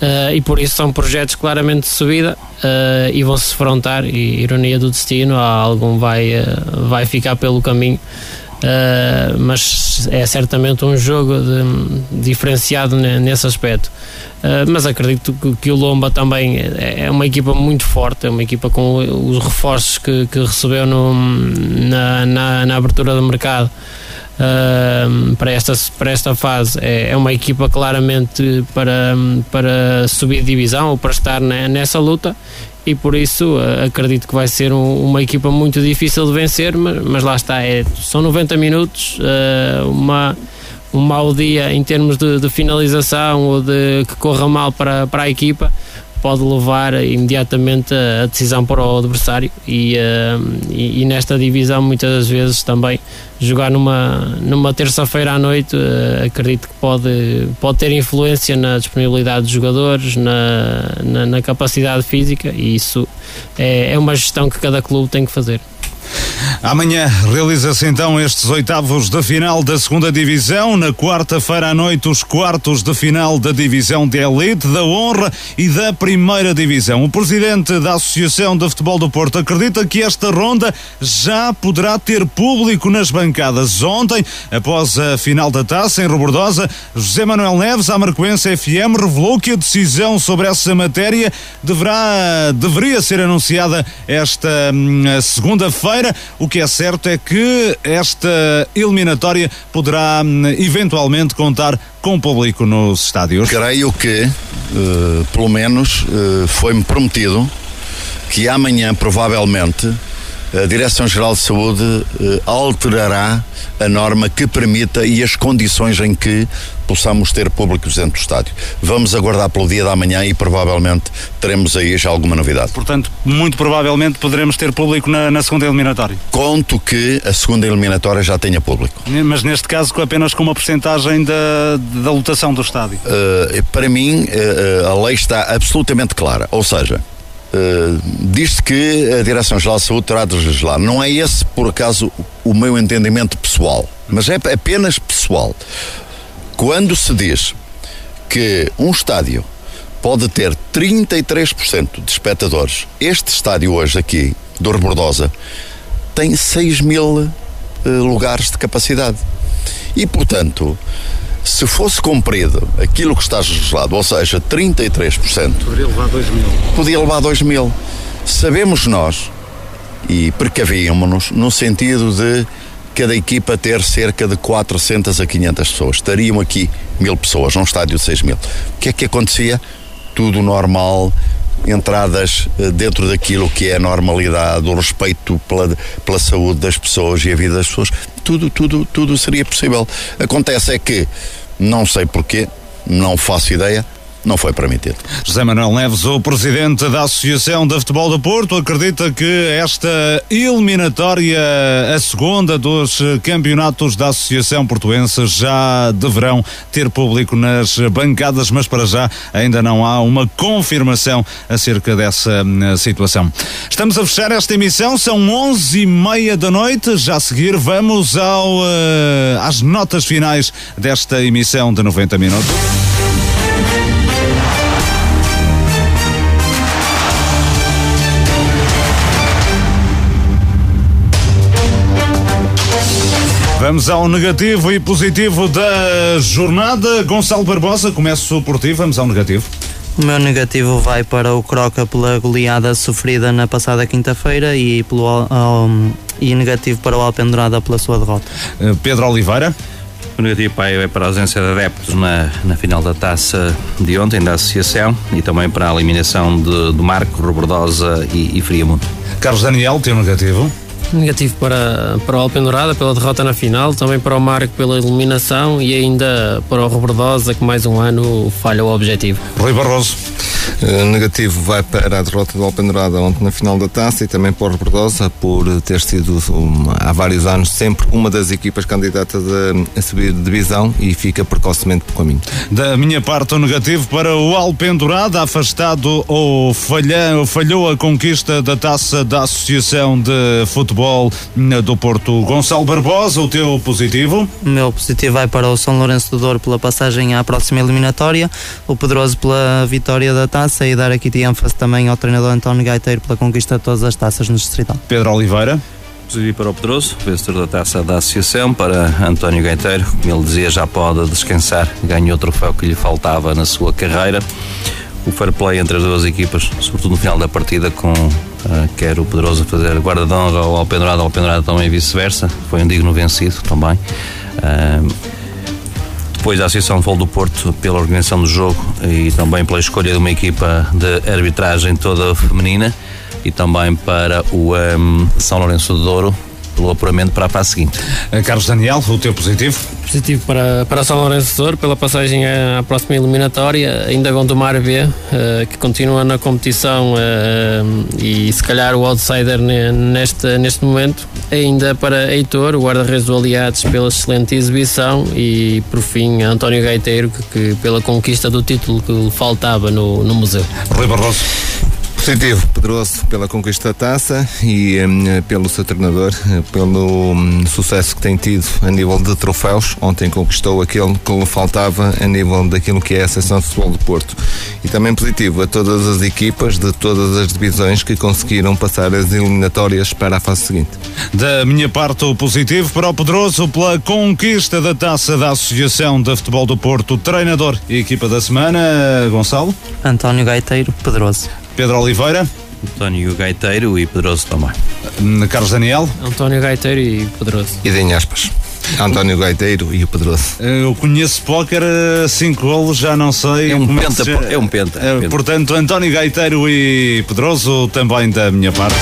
Eh, e por isso são projetos claramente de subida eh, e vão se defrontar e ironia do destino algum vai, eh, vai ficar pelo caminho Uh, mas é certamente um jogo de- diferenciado ne- nesse aspecto. Uh, mas acredito que, que o Lomba também é, é uma equipa muito forte, é uma equipa com os reforços que, que recebeu no- na, na, na abertura do mercado. Para, esta, para esta fase é, é uma equipa claramente para, para subir divisão ou para estar ne- nessa luta e por isso uh, acredito que vai ser um- uma equipa muito difícil de vencer, mas, mas lá está, é, são 90 minutos, uh, uma, um mau dia em termos de, de finalização ou de que corra mal para, para a equipa pode levar imediatamente a, decisão para o adversário e, uh, e, e nesta divisão muitas das vezes também jogar numa, numa terça-feira à noite uh, acredito que pode, pode ter influência na disponibilidade dos jogadores, na, na, na capacidade física e isso é, é uma gestão que cada clube tem que fazer. Amanhã realiza-se então estes oitavos de final da segunda divisão. Na quarta-feira à noite, os quartos de final da divisão de elite, da honra e da primeira divisão. O presidente da Associação de Futebol do Porto acredita que esta ronda já poderá ter público nas bancadas. Ontem, após a final da taça em Robordosa, José Manuel Neves, à Marcoense FM, revelou que a decisão sobre essa matéria deverá, deveria ser anunciada esta hum, segunda-feira. O que é certo é que esta eliminatória poderá hum, eventualmente contar com público nos estádios. Creio que, eh, pelo menos, eh, foi-me prometido que amanhã, provavelmente, a Direção-Geral de Saúde eh, alterará a norma que permita e as condições em que possamos ter públicos dentro do estádio. Vamos aguardar pelo dia da manhã e provavelmente teremos aí já alguma novidade. Portanto, muito provavelmente poderemos ter público na, na segunda eliminatória. Conto que a segunda eliminatória já tenha público. Mas neste caso apenas com uma porcentagem da, da lotação do estádio. Uh, para mim, uh, a lei está absolutamente clara. Ou seja, uh, diz-se que a Direção-Geral de Saúde terá de legislar. Não é esse, por acaso, o meu entendimento pessoal, mas é apenas pessoal. Quando se diz que um estádio pode ter 33% de espectadores, este estádio hoje aqui, do Rebordosa, tem 6 mil eh, lugares de capacidade. E, portanto, se fosse cumprido aquilo que está legislado, ou seja, 33%, Poderia levar 2 mil. podia levar 2 mil. Sabemos nós, e precavíamos-nos, no sentido de cada equipa ter cerca de 400 a 500 pessoas. Estariam aqui mil pessoas, num estádio de 6 mil. O que é que acontecia? Tudo normal, entradas eh, dentro daquilo que é a normalidade, o respeito pela, pela saúde das pessoas e a vida das pessoas, tudo, tudo, tudo seria possível. Acontece é que, não sei porquê, não faço ideia, não foi permitido. José Manuel Neves, o presidente da Associação de Futebol do Porto, acredita que esta eliminatória, a segunda dos campeonatos da Associação Portuense, já deverão ter público nas bancadas, mas para já ainda não há uma confirmação acerca dessa hum, situação. Estamos a fechar esta emissão, são onze e meia da noite. Já a seguir vamos ao, uh, às notas finais desta emissão de 90 minutos. Vamos ao negativo e positivo da jornada. Gonçalo Barbosa, começo por ti, vamos ao negativo. O meu negativo vai para o Croca pela goleada sofrida na passada quinta-feira e, pelo, um, e negativo para o Alpendurada pela sua derrota. Uh, Pedro Oliveira. O negativo é para a ausência de adeptos na, na final da taça de ontem da Associação e também para a eliminação de, do Marco, Robordosa e, e Friamundo. Carlos Daniel, teu negativo? Negativo para, para o Alpendurada pela derrota na final, também para o Marco pela eliminação e ainda para o Robordosa que mais um ano falha o objetivo. Rui Barroso. Uh, negativo vai para a derrota do Alpendurada ontem na final da taça e também para o Robordosa por ter sido um, há vários anos sempre uma das equipas candidatas a, a, subir de divisão e fica precocemente por caminho. Da minha parte o negativo para o Alpendurada afastado ou falha, falhou a conquista da taça da Associação de Futebol do Porto. Gonçalo Barbosa, o teu positivo? O meu positivo vai para o São Lourenço do Douro pela passagem à próxima eliminatória, o Pedroso pela vitória da taça e dar aqui de ênfase também ao treinador António Gaiteiro pela conquista de todas as taças no Distrital. Pedro Oliveira. Positivo para o Pedroso, vencedor da taça da Associação, para António Gaiteiro, como ele dizia, já pode descansar, ganhou o troféu que lhe faltava na sua carreira. O fair play entre as duas equipas, sobretudo no final da partida, com Uh, quer o Pedroso fazer guarda de honra ao Alpendurado, ao Alpendurado também vice-versa. Foi um digno vencido também. Uh, depois a Associação de Futebol do Porto pela organização do jogo e também pela escolha de uma equipa de arbitragem toda feminina e também para o um, São Lourenço de Douro pelo apuramento para a fase seguinte. Carlos Daniel, o teu positivo? Positivo para, para São Lourenço de Douro, pela passagem à, à próxima eliminatória, ainda Gondomar B, uh, que continua na competição uh, e se calhar o outsider neste, neste momento, ainda para Heitor, o guarda-redes do Aliados, pela excelente exibição e por fim António Gaiteiro, que, que pela conquista do título que lhe faltava no, no museu. Rui Barroso. Positivo, Pedroso pela conquista da taça e um, pelo seu treinador, pelo um, sucesso que tem tido a nível de troféus. Ontem conquistou aquele que lhe faltava a nível daquilo que é a Seção de Futebol do Porto. E também positivo a todas as equipas de todas as divisões que conseguiram passar as eliminatórias para a fase seguinte. Da minha parte, o positivo para o Pedroso pela conquista da taça da Associação de Futebol do Porto. Treinador e equipa da semana, Gonçalo? António Gaiteiro, Pedroso. Pedro Oliveira. António Gaiteiro e Pedroso também. Carlos Daniel. António Gaiteiro e Pedroso. E em aspas. António Gaiteiro e o Pedroso. Eu conheço póquer, cinco golos, já não sei. É um penta, já... é um penta, é um penta. Portanto, António Gaiteiro e Pedroso também da minha parte.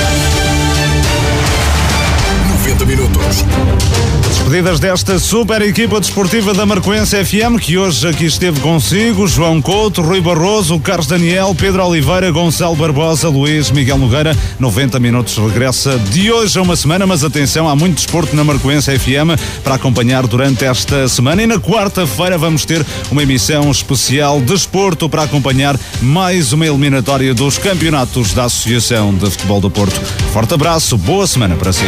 90 minutos. Despedidas desta super equipa desportiva da Marcoense FM, que hoje aqui esteve consigo, João Couto, Rui Barroso, Carlos Daniel, Pedro Oliveira, Gonçalo Barbosa, Luís, Miguel Nogueira. 90 minutos regressa de hoje a uma semana, mas atenção, há muito desporto na Marcoense FM para acompanhar durante esta semana. E na quarta-feira vamos ter uma emissão especial de desporto para acompanhar mais uma eliminatória dos campeonatos da Associação de Futebol do Porto. Forte abraço, boa semana para si.